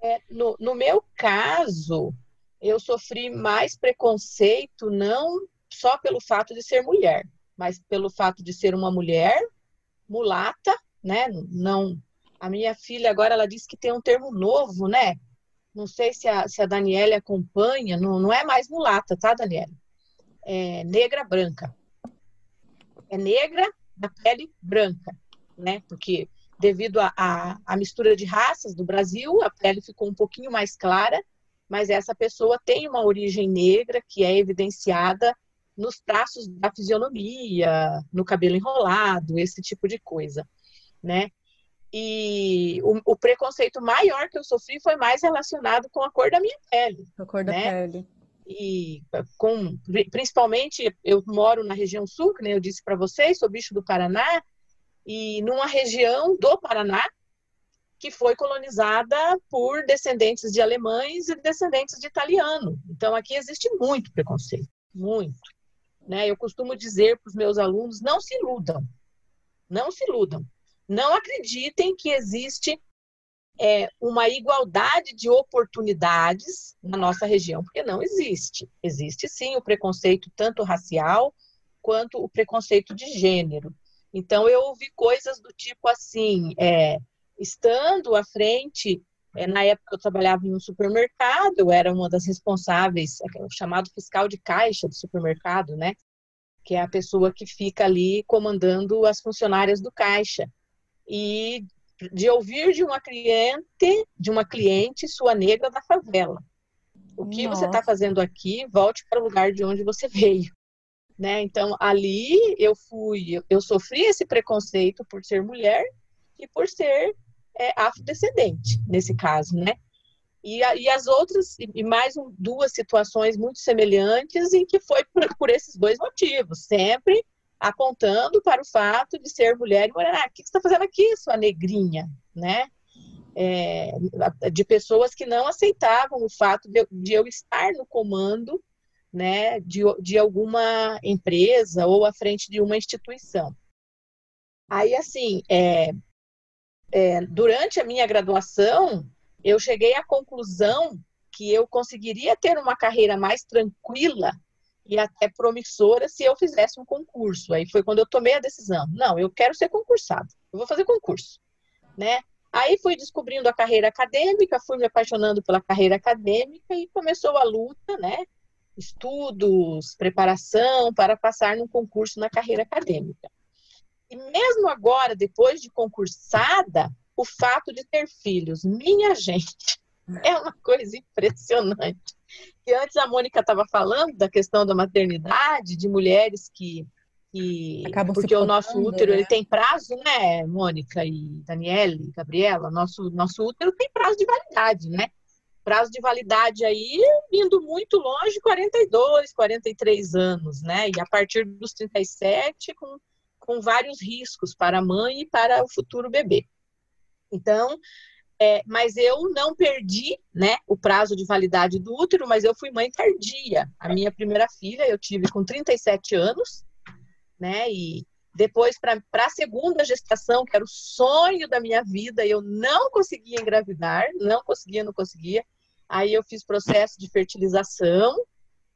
É, no, no meu caso, eu sofri mais preconceito não só pelo fato de ser mulher, mas pelo fato de ser uma mulher mulata, né? Não, a minha filha agora ela disse que tem um termo novo, né? Não sei se a, se a Daniela acompanha, não, não é mais mulata, tá, Daniela? É negra branca. É negra da pele branca, né? Porque devido à mistura de raças do Brasil, a pele ficou um pouquinho mais clara, mas essa pessoa tem uma origem negra que é evidenciada nos traços da fisionomia, no cabelo enrolado, esse tipo de coisa, né? E o, o, preconceito maior que eu sofri foi mais relacionado com a cor da minha pele. A cor da né? pele. E com, principalmente, eu moro na região sul, que nem eu disse para vocês, sou bicho do Paraná, e numa região do Paraná que foi colonizada por descendentes de alemães e descendentes de italiano. Então aqui existe muito preconceito, muito. Né? Eu costumo dizer para os meus alunos: não se iludam, não se iludam, não acreditem que existe é, uma igualdade de oportunidades na nossa região, porque não existe. Existe sim o preconceito tanto racial quanto o preconceito de gênero. Então, eu ouvi coisas do tipo assim, é, estando à frente, é, na época eu trabalhava em um supermercado, eu era uma das responsáveis, é, o chamado fiscal de caixa do supermercado, né? Que é a pessoa que fica ali comandando as funcionárias do caixa. E de ouvir de uma cliente, de uma cliente, sua negra da favela. O que tá Nossa. você está fazendo aqui? Volte para o lugar de onde você veio né? Então ali eu fui, eu sofri esse preconceito por ser mulher e por ser é, afrodescendente nesse caso, né? E, e as outras e mais um, duas situações muito semelhantes em que foi por, por, esses dois motivos, sempre apontando para o fato de ser mulher e mulher. Ah, o que você está fazendo aqui, sua negrinha, né? É, de pessoas que não aceitavam o fato de, de eu estar no comando né, de, de alguma empresa ou à frente de uma instituição. Aí, assim, é, é, durante a minha graduação, eu cheguei à conclusão que eu conseguiria ter uma carreira mais tranquila e até promissora se eu fizesse um concurso. Aí foi quando eu tomei a decisão. Não, eu quero ser concursado. Eu vou fazer concurso, né? Aí fui descobrindo a carreira acadêmica, fui me apaixonando pela carreira acadêmica e começou a luta, né? Estudos, preparação para passar num concurso na carreira acadêmica. E mesmo agora, depois de concursada, o fato de ter filhos, minha gente, é uma coisa impressionante. E antes a Mônica estava falando da questão da maternidade, de mulheres que. que Acabam porque o nosso útero né? ele tem prazo, né, Mônica e Daniele, Gabriela? Nosso, nosso útero tem prazo de validade, né? Prazo de validade aí indo muito longe, 42, 43 anos, né? E a partir dos 37, com, com vários riscos para a mãe e para o futuro bebê. Então, é, mas eu não perdi, né, o prazo de validade do útero, mas eu fui mãe tardia. A minha primeira filha eu tive com 37 anos, né? E depois, para a segunda gestação, que era o sonho da minha vida, eu não conseguia engravidar, não conseguia, não conseguia. Aí eu fiz processo de fertilização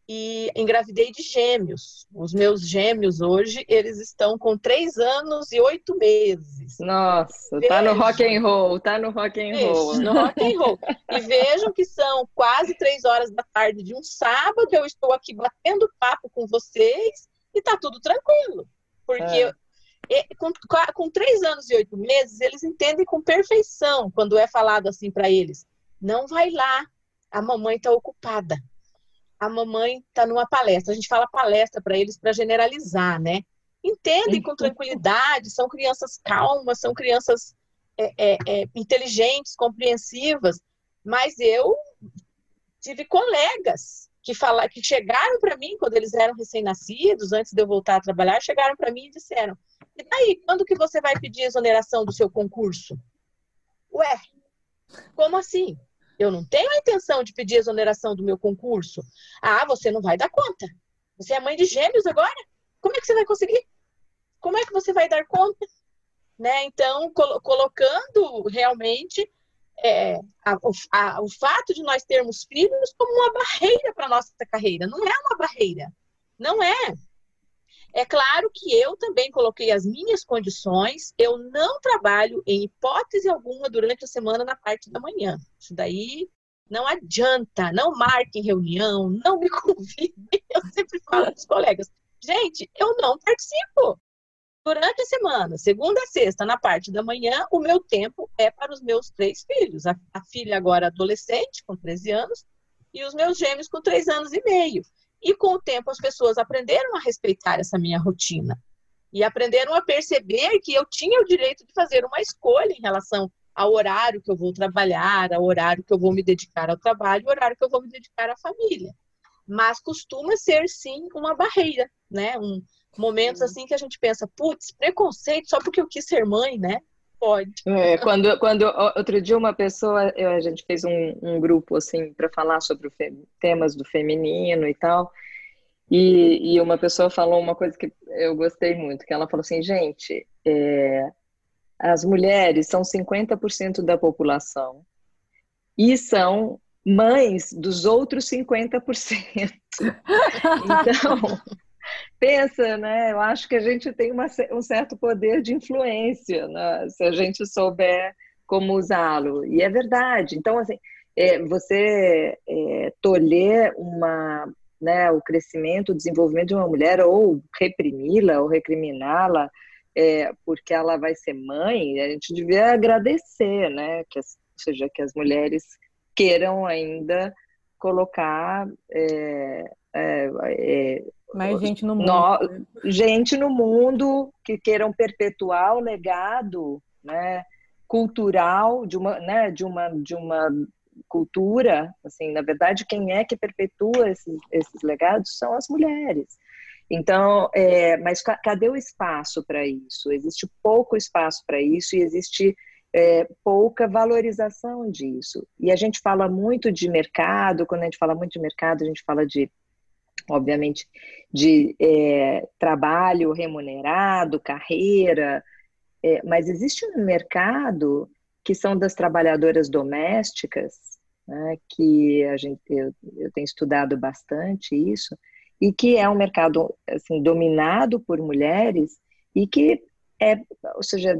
e engravidei de gêmeos. Os meus gêmeos hoje, eles estão com três anos e oito meses. Nossa, vejam, tá no rock and roll, tá no rock and roll. no rock and roll. E vejam que são quase três horas da tarde de um sábado, eu estou aqui batendo papo com vocês e tá tudo tranquilo. Porque é. com, com três anos e oito meses, eles entendem com perfeição quando é falado assim para eles. Não vai lá, a mamãe está ocupada. A mamãe está numa palestra. A gente fala palestra para eles para generalizar, né? Entendem com tranquilidade, são crianças calmas, são crianças é, é, é, inteligentes, compreensivas. Mas eu tive colegas que falaram, que chegaram para mim quando eles eram recém-nascidos, antes de eu voltar a trabalhar, chegaram para mim e disseram: "E daí, quando que você vai pedir exoneração do seu concurso?" Ué, como assim? Eu não tenho a intenção de pedir exoneração do meu concurso. Ah, você não vai dar conta. Você é mãe de gêmeos agora? Como é que você vai conseguir? Como é que você vai dar conta? Né? Então, col colocando realmente é, a, a, o fato de nós termos filhos como uma barreira para a nossa carreira. Não é uma barreira. Não é. É claro que eu também coloquei as minhas condições. Eu não trabalho em hipótese alguma durante a semana na parte da manhã. Isso daí não adianta. Não marquem reunião, não me convidem. Eu sempre falo para os colegas: gente, eu não participo. Durante a semana, segunda a sexta, na parte da manhã, o meu tempo é para os meus três filhos. A, a filha agora adolescente, com 13 anos, e os meus gêmeos com 3 anos e meio. E com o tempo as pessoas aprenderam a respeitar essa minha rotina e aprenderam a perceber que eu tinha o direito de fazer uma escolha em relação ao horário que eu vou trabalhar, ao horário que eu vou me dedicar ao trabalho, ao horário que eu vou me dedicar à família. Mas costuma ser sim uma barreira, né? Um, momentos assim que a gente pensa, putz, preconceito só porque eu quis ser mãe, né? Pode. É, quando, quando outro dia uma pessoa, a gente fez um, um grupo assim para falar sobre temas do feminino e tal, e, e, uma pessoa falou uma coisa que eu gostei muito, que ela falou assim, gente, é, as mulheres são 50% da população e são mães dos outros 50%. Então, pensa, né? Eu acho que a gente tem uma, um certo poder de influência, né? se a gente souber como usá-lo. E é verdade. Então, assim, é, você é, tolher uma, né, o crescimento, o desenvolvimento de uma mulher, ou reprimi-la, ou recriminá-la, é, porque ela vai ser mãe, a gente devia agradecer, né? Que, ou seja, que as mulheres queiram ainda colocar é, é, é, mais gente no mundo. No, né? gente no mundo que queiram perpetuar o legado né, cultural de uma, né, de, uma, de uma cultura. Assim, na verdade, quem é que perpetua esses, esses legados são as mulheres. Então, é, mas cadê o espaço para isso? Existe pouco espaço para isso e existe é, pouca valorização disso. E a gente fala muito de mercado, quando a gente fala muito de mercado, a gente fala de obviamente, de é, trabalho remunerado, carreira, é, mas existe um mercado que são das trabalhadoras domésticas, né, que a gente, eu, eu tenho estudado bastante isso, e que é um mercado assim, dominado por mulheres e que é, ou seja,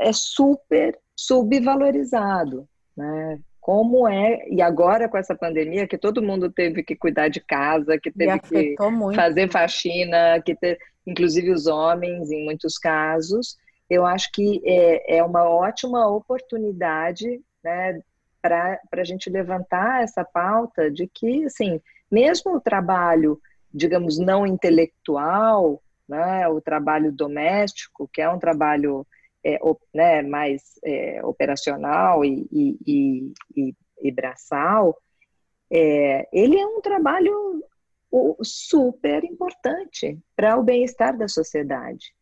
é super subvalorizado, né? Como é, e agora com essa pandemia, que todo mundo teve que cuidar de casa, que teve que muito. fazer faxina, que te, inclusive os homens, em muitos casos, eu acho que é, é uma ótima oportunidade né, para a gente levantar essa pauta de que, assim, mesmo o trabalho, digamos, não intelectual, né, o trabalho doméstico, que é um trabalho é, né, mais é, operacional e, e, e, e braçal, é, ele é um trabalho super importante para o bem-estar da sociedade.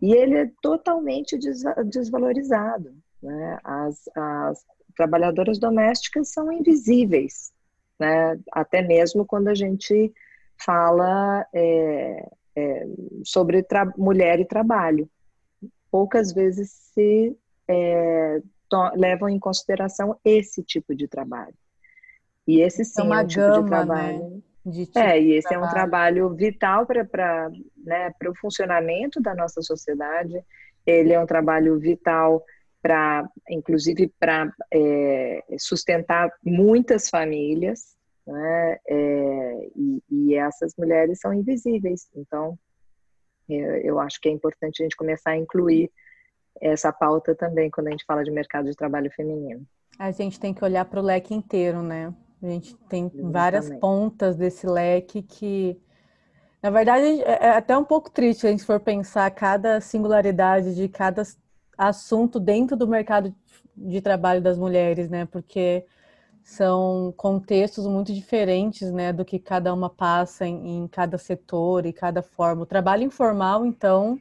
E ele é totalmente desvalorizado. Né? As, as trabalhadoras domésticas são invisíveis, né? até mesmo quando a gente fala é, é, sobre mulher e trabalho poucas vezes se é, levam em consideração esse tipo de trabalho. E esse sim é, uma é um tipo gama, de trabalho. Né? De tipo é, e esse trabalho. é um trabalho vital para né, o funcionamento da nossa sociedade. Ele é um trabalho vital para, inclusive, para é, sustentar muitas famílias, né? É, e, e, essas mulheres são invisíveis. Então, eu acho que é importante a gente começar a incluir essa pauta também quando a gente fala de mercado de trabalho feminino. A gente tem que olhar para o leque inteiro, né? A gente tem Exatamente. várias pontas desse leque que, na verdade, é, é até um pouco triste a gente for pensar cada singularidade de cada assunto dentro do mercado de trabalho das mulheres, né? Porque são contextos muito diferentes, né, do que cada uma passa em, em cada setor e cada forma. O trabalho informal, então,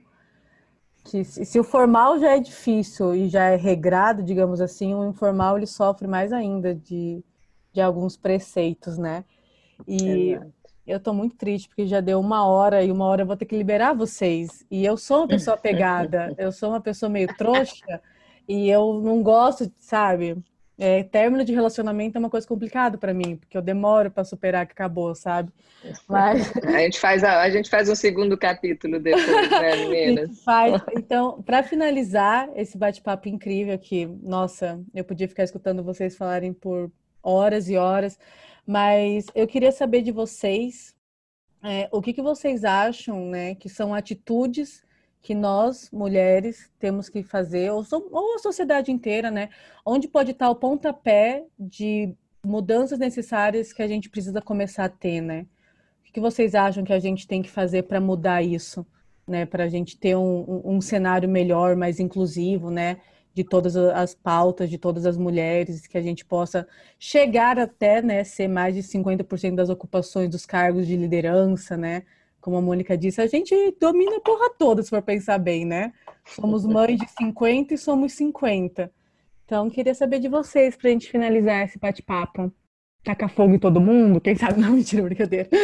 que se, se, o formal já é difícil e já é regrado, digamos assim, o informal ele sofre mais ainda de, de alguns preceitos, né? E é eu tô muito triste porque já deu uma hora e uma hora eu vou ter que liberar vocês. E eu sou uma pessoa pegada, eu sou uma pessoa meio trouxa e eu não gosto, sabe? É, término de relacionamento é uma coisa complicada para mim, porque eu demoro para superar que acabou, sabe? Mas a gente faz a, a gente faz um segundo capítulo depois, né, meninas? faz. Então, para finalizar esse bate-papo incrível aqui, nossa, eu podia ficar escutando vocês falarem por horas e horas, mas eu queria saber de vocês é, o que, que vocês acham, né, que são atitudes que nós, mulheres, temos que fazer, ou, ou a sociedade inteira, né? Onde pode estar o pontapé de mudanças necessárias que a gente precisa começar a ter, né? O que vocês acham que a gente tem que fazer para mudar isso, né? Para a gente ter um, um, cenário melhor, mais inclusivo, né? De todas as pautas, de todas as mulheres, que a gente possa chegar até, né? Ser mais de 50% das ocupações dos cargos de liderança, né? Como a Mônica disse, a gente domina a porra toda, se for pensar bem, né? Somos mães de 50 e somos 50. Então, queria saber de vocês para a gente finalizar esse bate-papo. Taca fogo em todo mundo? Quem sabe? Não, mentira, brincadeira.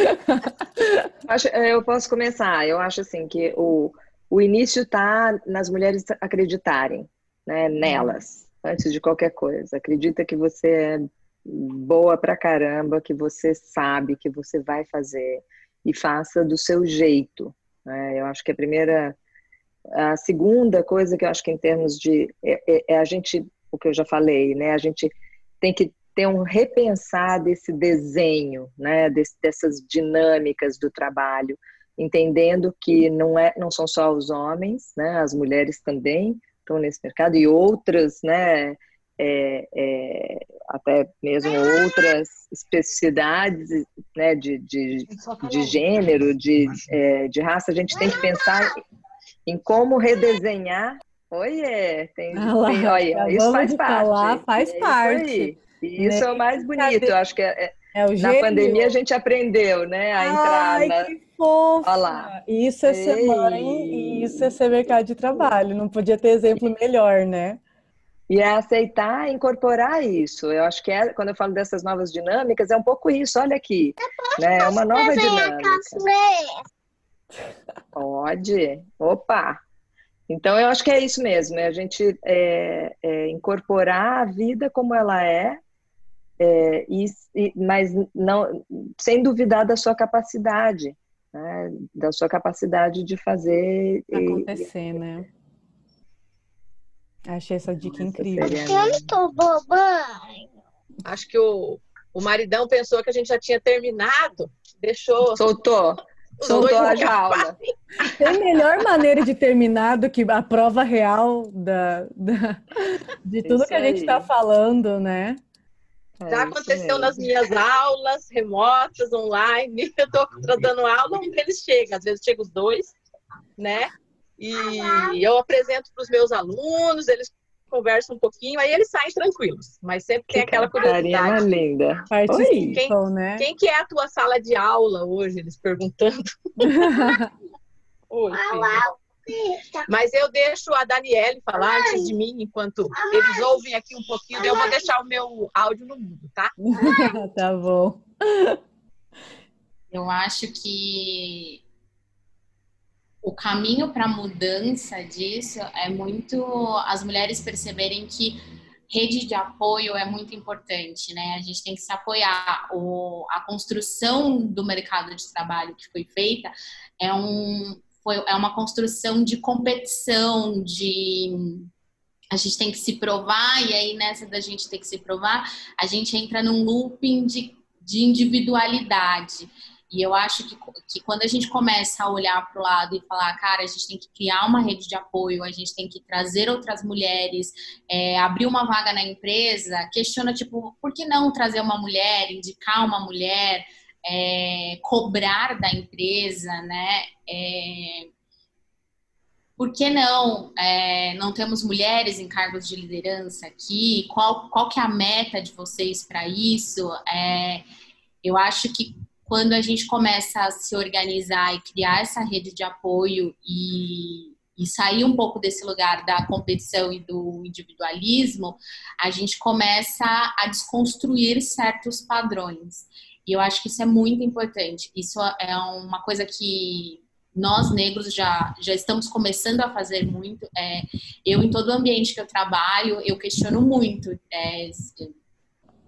É, eu posso começar. Eu acho assim que o, o início está nas mulheres acreditarem né, nelas, antes de qualquer coisa. Acredita que você é boa pra caramba, que você sabe, que você vai fazer e faça do seu jeito. Né? Eu acho que a primeira, a segunda coisa que eu acho que em termos de é, é, é, a gente, o que eu já falei, né? A gente tem que ter um repensar desse desenho, né? Des, dessas dinâmicas do trabalho, entendendo que não é, não são só os homens, né? As mulheres também estão nesse mercado e outras, né? É, é, até mesmo outras especificidades né, de, de, de gênero, de, é, de raça, a gente tem que pensar em como redesenhar. Oiê, tem, ah lá, tem olha, isso faz parte. Falar, faz é parte. Isso, isso né? é o mais bonito, eu acho que é, é na gênio. pandemia a gente aprendeu, né, a entrar Ai, na... que fofa! Olha lá. Isso é ser mãe e isso é ser mercado de trabalho. Não podia ter exemplo melhor, né? E é aceitar incorporar isso. Eu acho que é, quando eu falo dessas novas dinâmicas, é um pouco isso. Olha aqui. Né? É uma nova dinâmica. Pode. Opa! Então, eu acho que é isso mesmo. É a gente é, é, incorporar a vida como ela é, é e, mas não, sem duvidar da sua capacidade. Né? Da sua capacidade de fazer. Acontecer, e, né? Achei essa dica incrível. Eu estou bobando. Acho que o, o maridão pensou que a gente já tinha terminado, deixou. Soltou. Soltou a jaula. Tem melhor maneira de terminar do que a prova real da, da de tudo Isso que a gente está falando, né? É já aconteceu nas minhas aulas remotas, online. Eu estou dando aula, um deles chega, às vezes chega os dois, né? E eu apresento para os meus alunos, eles conversam um pouquinho, aí eles saem tranquilos. Mas sempre tem aquela curiosidade. linda. Quem, né? quem que é a tua sala de aula hoje? Eles perguntando. Oi, Mas eu deixo a Daniele falar antes de mim, enquanto eles ouvem aqui um pouquinho, eu vou deixar o meu áudio no mundo, tá? tá bom. Eu acho que o caminho para a mudança disso é muito as mulheres perceberem que rede de apoio é muito importante, né? A gente tem que se apoiar. O, a construção do mercado de trabalho que foi feita é, um, foi, é uma construção de competição, de a gente tem que se provar, e aí nessa da gente ter que se provar, a gente entra num looping de, de individualidade. E eu acho que, que quando a gente começa a olhar para o lado e falar, cara, a gente tem que criar uma rede de apoio, a gente tem que trazer outras mulheres, é, abrir uma vaga na empresa, questiona, tipo, por que não trazer uma mulher, indicar uma mulher, é, cobrar da empresa, né? É, por que não? É, não temos mulheres em cargos de liderança aqui? Qual, qual que é a meta de vocês para isso? É, eu acho que quando a gente começa a se organizar e criar essa rede de apoio e, e sair um pouco desse lugar da competição e do individualismo, a gente começa a desconstruir certos padrões. E eu acho que isso é muito importante. Isso é uma coisa que nós negros já, já estamos começando a fazer muito. É, eu, em todo o ambiente que eu trabalho, eu questiono muito. É,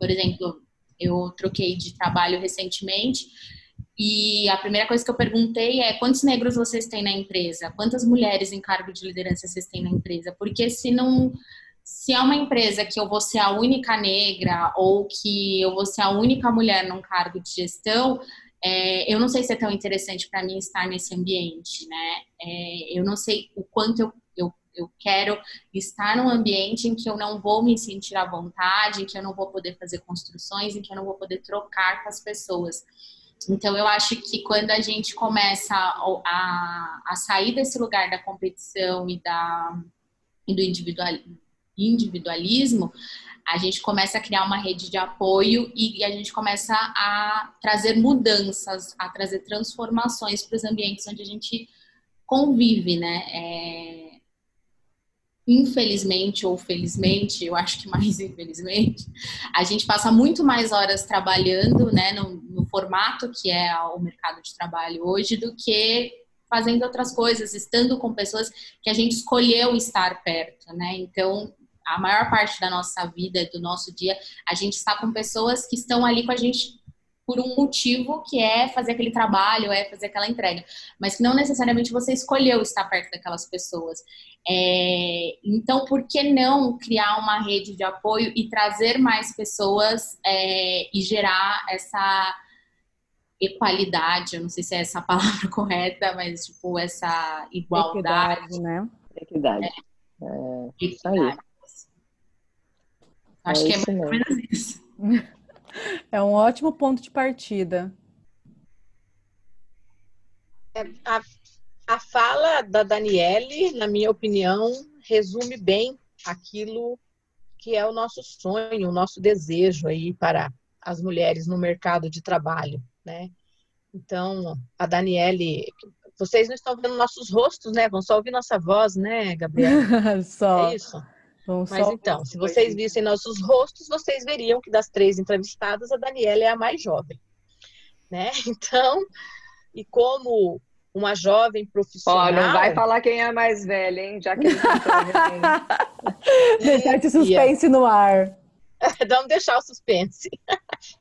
por exemplo, eu troquei de trabalho recentemente e a primeira coisa que eu perguntei é quantos negros vocês têm na empresa? Quantas mulheres em cargo de liderança vocês têm na empresa? Porque se não se é uma empresa que eu vou ser a única negra ou que eu vou ser a única mulher num cargo de gestão, é, eu não sei se é tão interessante para mim estar nesse ambiente, né? É, eu não sei o quanto eu, eu, quero estar num ambiente em que eu não vou me sentir à vontade, em que eu não vou poder fazer construções, em que eu não vou poder trocar com as pessoas. Então, eu acho que quando a gente começa a, a, a sair desse lugar da competição e, da, e do individual, individualismo, a gente começa a criar uma rede de apoio e, e a gente começa a trazer mudanças, a trazer transformações para os ambientes onde a gente convive, né? É, infelizmente ou felizmente, eu acho que mais infelizmente, a gente passa muito mais horas trabalhando, né, no, no, formato que é o mercado de trabalho hoje, do que fazendo outras coisas, estando com pessoas que a gente escolheu estar perto, né? Então, a maior parte da nossa vida, do nosso dia, a gente está com pessoas que estão ali com a gente por um motivo que é fazer aquele trabalho, é fazer aquela entrega, mas que não necessariamente você escolheu estar perto daquelas pessoas. É, então, por que não criar uma rede de apoio e trazer mais pessoas é, e gerar essa equalidade? Eu não sei se é essa a palavra correta, mas tipo essa igualdade, Equidade, né? Equidade. É, é isso aí. Acho é que é mais ou menos isso. É um ótimo ponto de partida. É, a, a fala da Daniele, na minha opinião, resume bem aquilo que é o nosso sonho, o nosso desejo aí para as mulheres no mercado de trabalho, né? Então, a Daniele, vocês não estão vendo nossos rostos, né? Vão só ouvir nossa voz, né, Gabriela? só. É isso. Mas então, se vocês vissem nossos rostos, vocês veriam que das três entrevistadas, a Daniela é a mais jovem. Né? Então, e como uma jovem profissional. Ó, não vai falar quem é a mais velha, hein? Já que eles Deixar esse suspense no ar. Vamos deixar o suspense.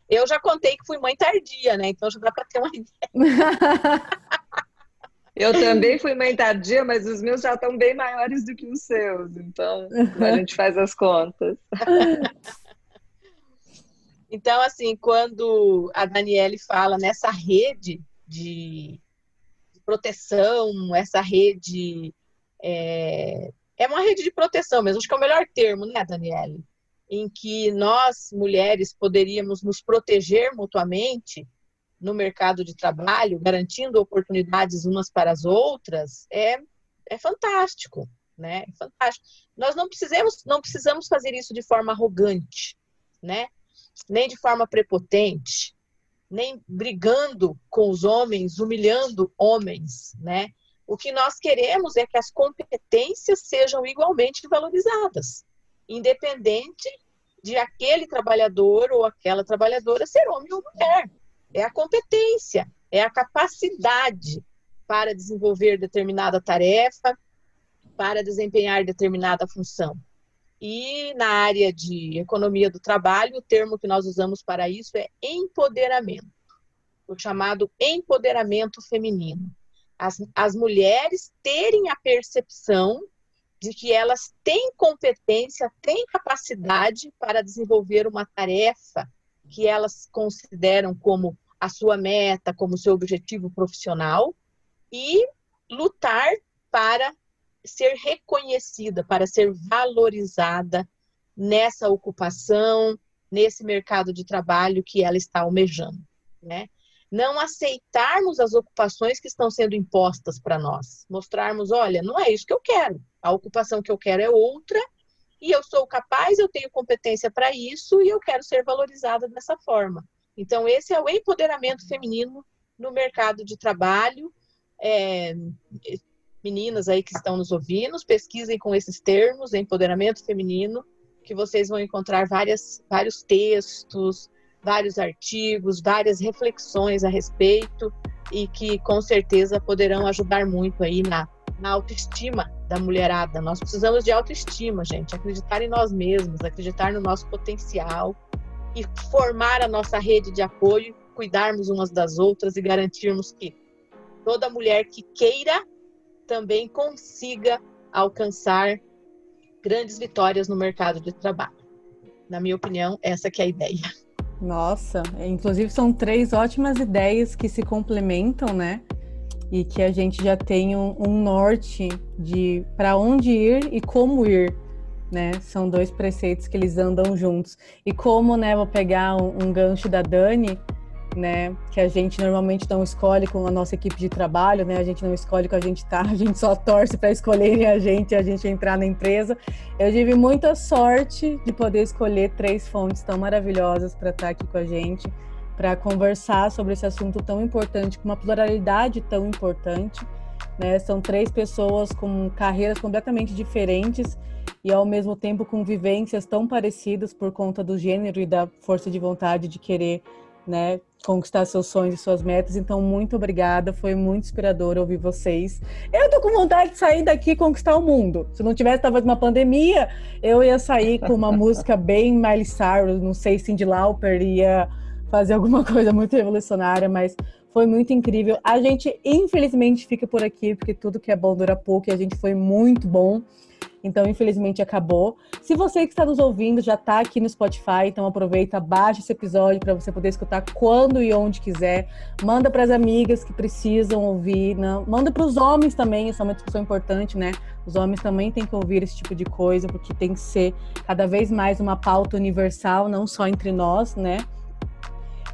Eu já contei que fui mãe tardia, né? Então já dá para ter uma ideia. Eu também fui mãe tardia, mas os meus já estão bem maiores do que os seus. Então, a gente faz as contas. Então, assim, quando a Daniele fala nessa rede de proteção, essa rede. É, é uma rede de proteção mesmo, acho que é o melhor termo, né, Daniele? Em que nós, mulheres, poderíamos nos proteger mutuamente no mercado de trabalho, garantindo oportunidades umas para as outras, é, é fantástico, né? É fantástico. Nós não precisamos, não precisamos fazer isso de forma arrogante, né? Nem de forma prepotente, nem brigando com os homens, humilhando homens, né? O que nós queremos é que as competências sejam igualmente valorizadas, independente de aquele trabalhador ou aquela trabalhadora ser homem ou mulher é a competência, é a capacidade para desenvolver determinada tarefa, para desempenhar determinada função. E na área de economia do trabalho, o termo que nós usamos para isso é empoderamento, o chamado empoderamento feminino. As, as mulheres terem a percepção de que elas têm competência, têm capacidade para desenvolver uma tarefa que elas consideram como a sua meta, como seu objetivo profissional e lutar para ser reconhecida, para ser valorizada nessa ocupação, nesse mercado de trabalho que ela está almejando, né? Não aceitarmos as ocupações que estão sendo impostas para nós, mostrarmos, olha, não é isso que eu quero, a ocupação que eu quero é outra e eu sou capaz, eu tenho competência para isso e eu quero ser valorizada dessa forma. Então, esse é o empoderamento feminino no mercado de trabalho, é, meninas aí que estão nos ouvindo, pesquisem com esses termos, empoderamento feminino, que vocês vão encontrar várias, vários textos, vários artigos, várias reflexões a respeito e que com certeza poderão ajudar muito aí na, na autoestima da mulherada. Nós precisamos de autoestima, gente, acreditar em nós mesmos, acreditar no nosso potencial e formar a nossa rede de apoio, cuidarmos umas das outras e garantirmos que toda mulher que queira também consiga alcançar grandes vitórias no mercado de trabalho. Na minha opinião, essa que é a ideia. Nossa, inclusive são três ótimas ideias que se complementam, né? E que a gente já tem um, um norte de para onde ir e como ir, né? São dois preceitos que eles andam juntos. E como, né? Vou pegar um, um gancho da Dani né? Que a gente normalmente não escolhe com a nossa equipe de trabalho, né? A gente não escolhe com a gente tá, a gente só torce para escolherem a gente a gente entrar na empresa. Eu tive muita sorte de poder escolher três fontes tão maravilhosas para estar tá aqui com a gente, para conversar sobre esse assunto tão importante, com uma pluralidade tão importante. Né? São três pessoas com carreiras completamente diferentes e ao mesmo tempo com vivências tão parecidas por conta do gênero e da força de vontade de querer né, conquistar seus sonhos e suas metas. Então, muito obrigada, foi muito inspirador ouvir vocês. Eu tô com vontade de sair daqui e conquistar o mundo. Se não tivesse talvez uma pandemia, eu ia sair com uma música bem Miley Cyrus, não sei, Cindy Lauper, ia fazer alguma coisa muito revolucionária, mas foi muito incrível. A gente, infelizmente, fica por aqui, porque tudo que é bom dura pouco e a gente foi muito bom. Então, infelizmente, acabou. Se você que está nos ouvindo já está aqui no Spotify, então aproveita, baixa esse episódio para você poder escutar quando e onde quiser. Manda para as amigas que precisam ouvir. Não? Manda para os homens também, essa é uma discussão importante, né? Os homens também têm que ouvir esse tipo de coisa, porque tem que ser cada vez mais uma pauta universal, não só entre nós, né?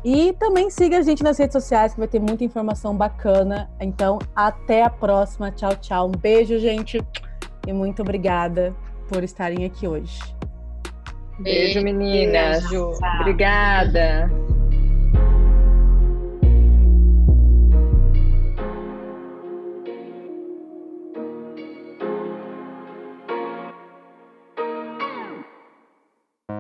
E também siga a gente nas redes sociais, que vai ter muita informação bacana. Então, até a próxima. Tchau, tchau. Um beijo, gente e muito obrigada por estarem aqui hoje. Beijo, meninas. Beijo. Obrigada.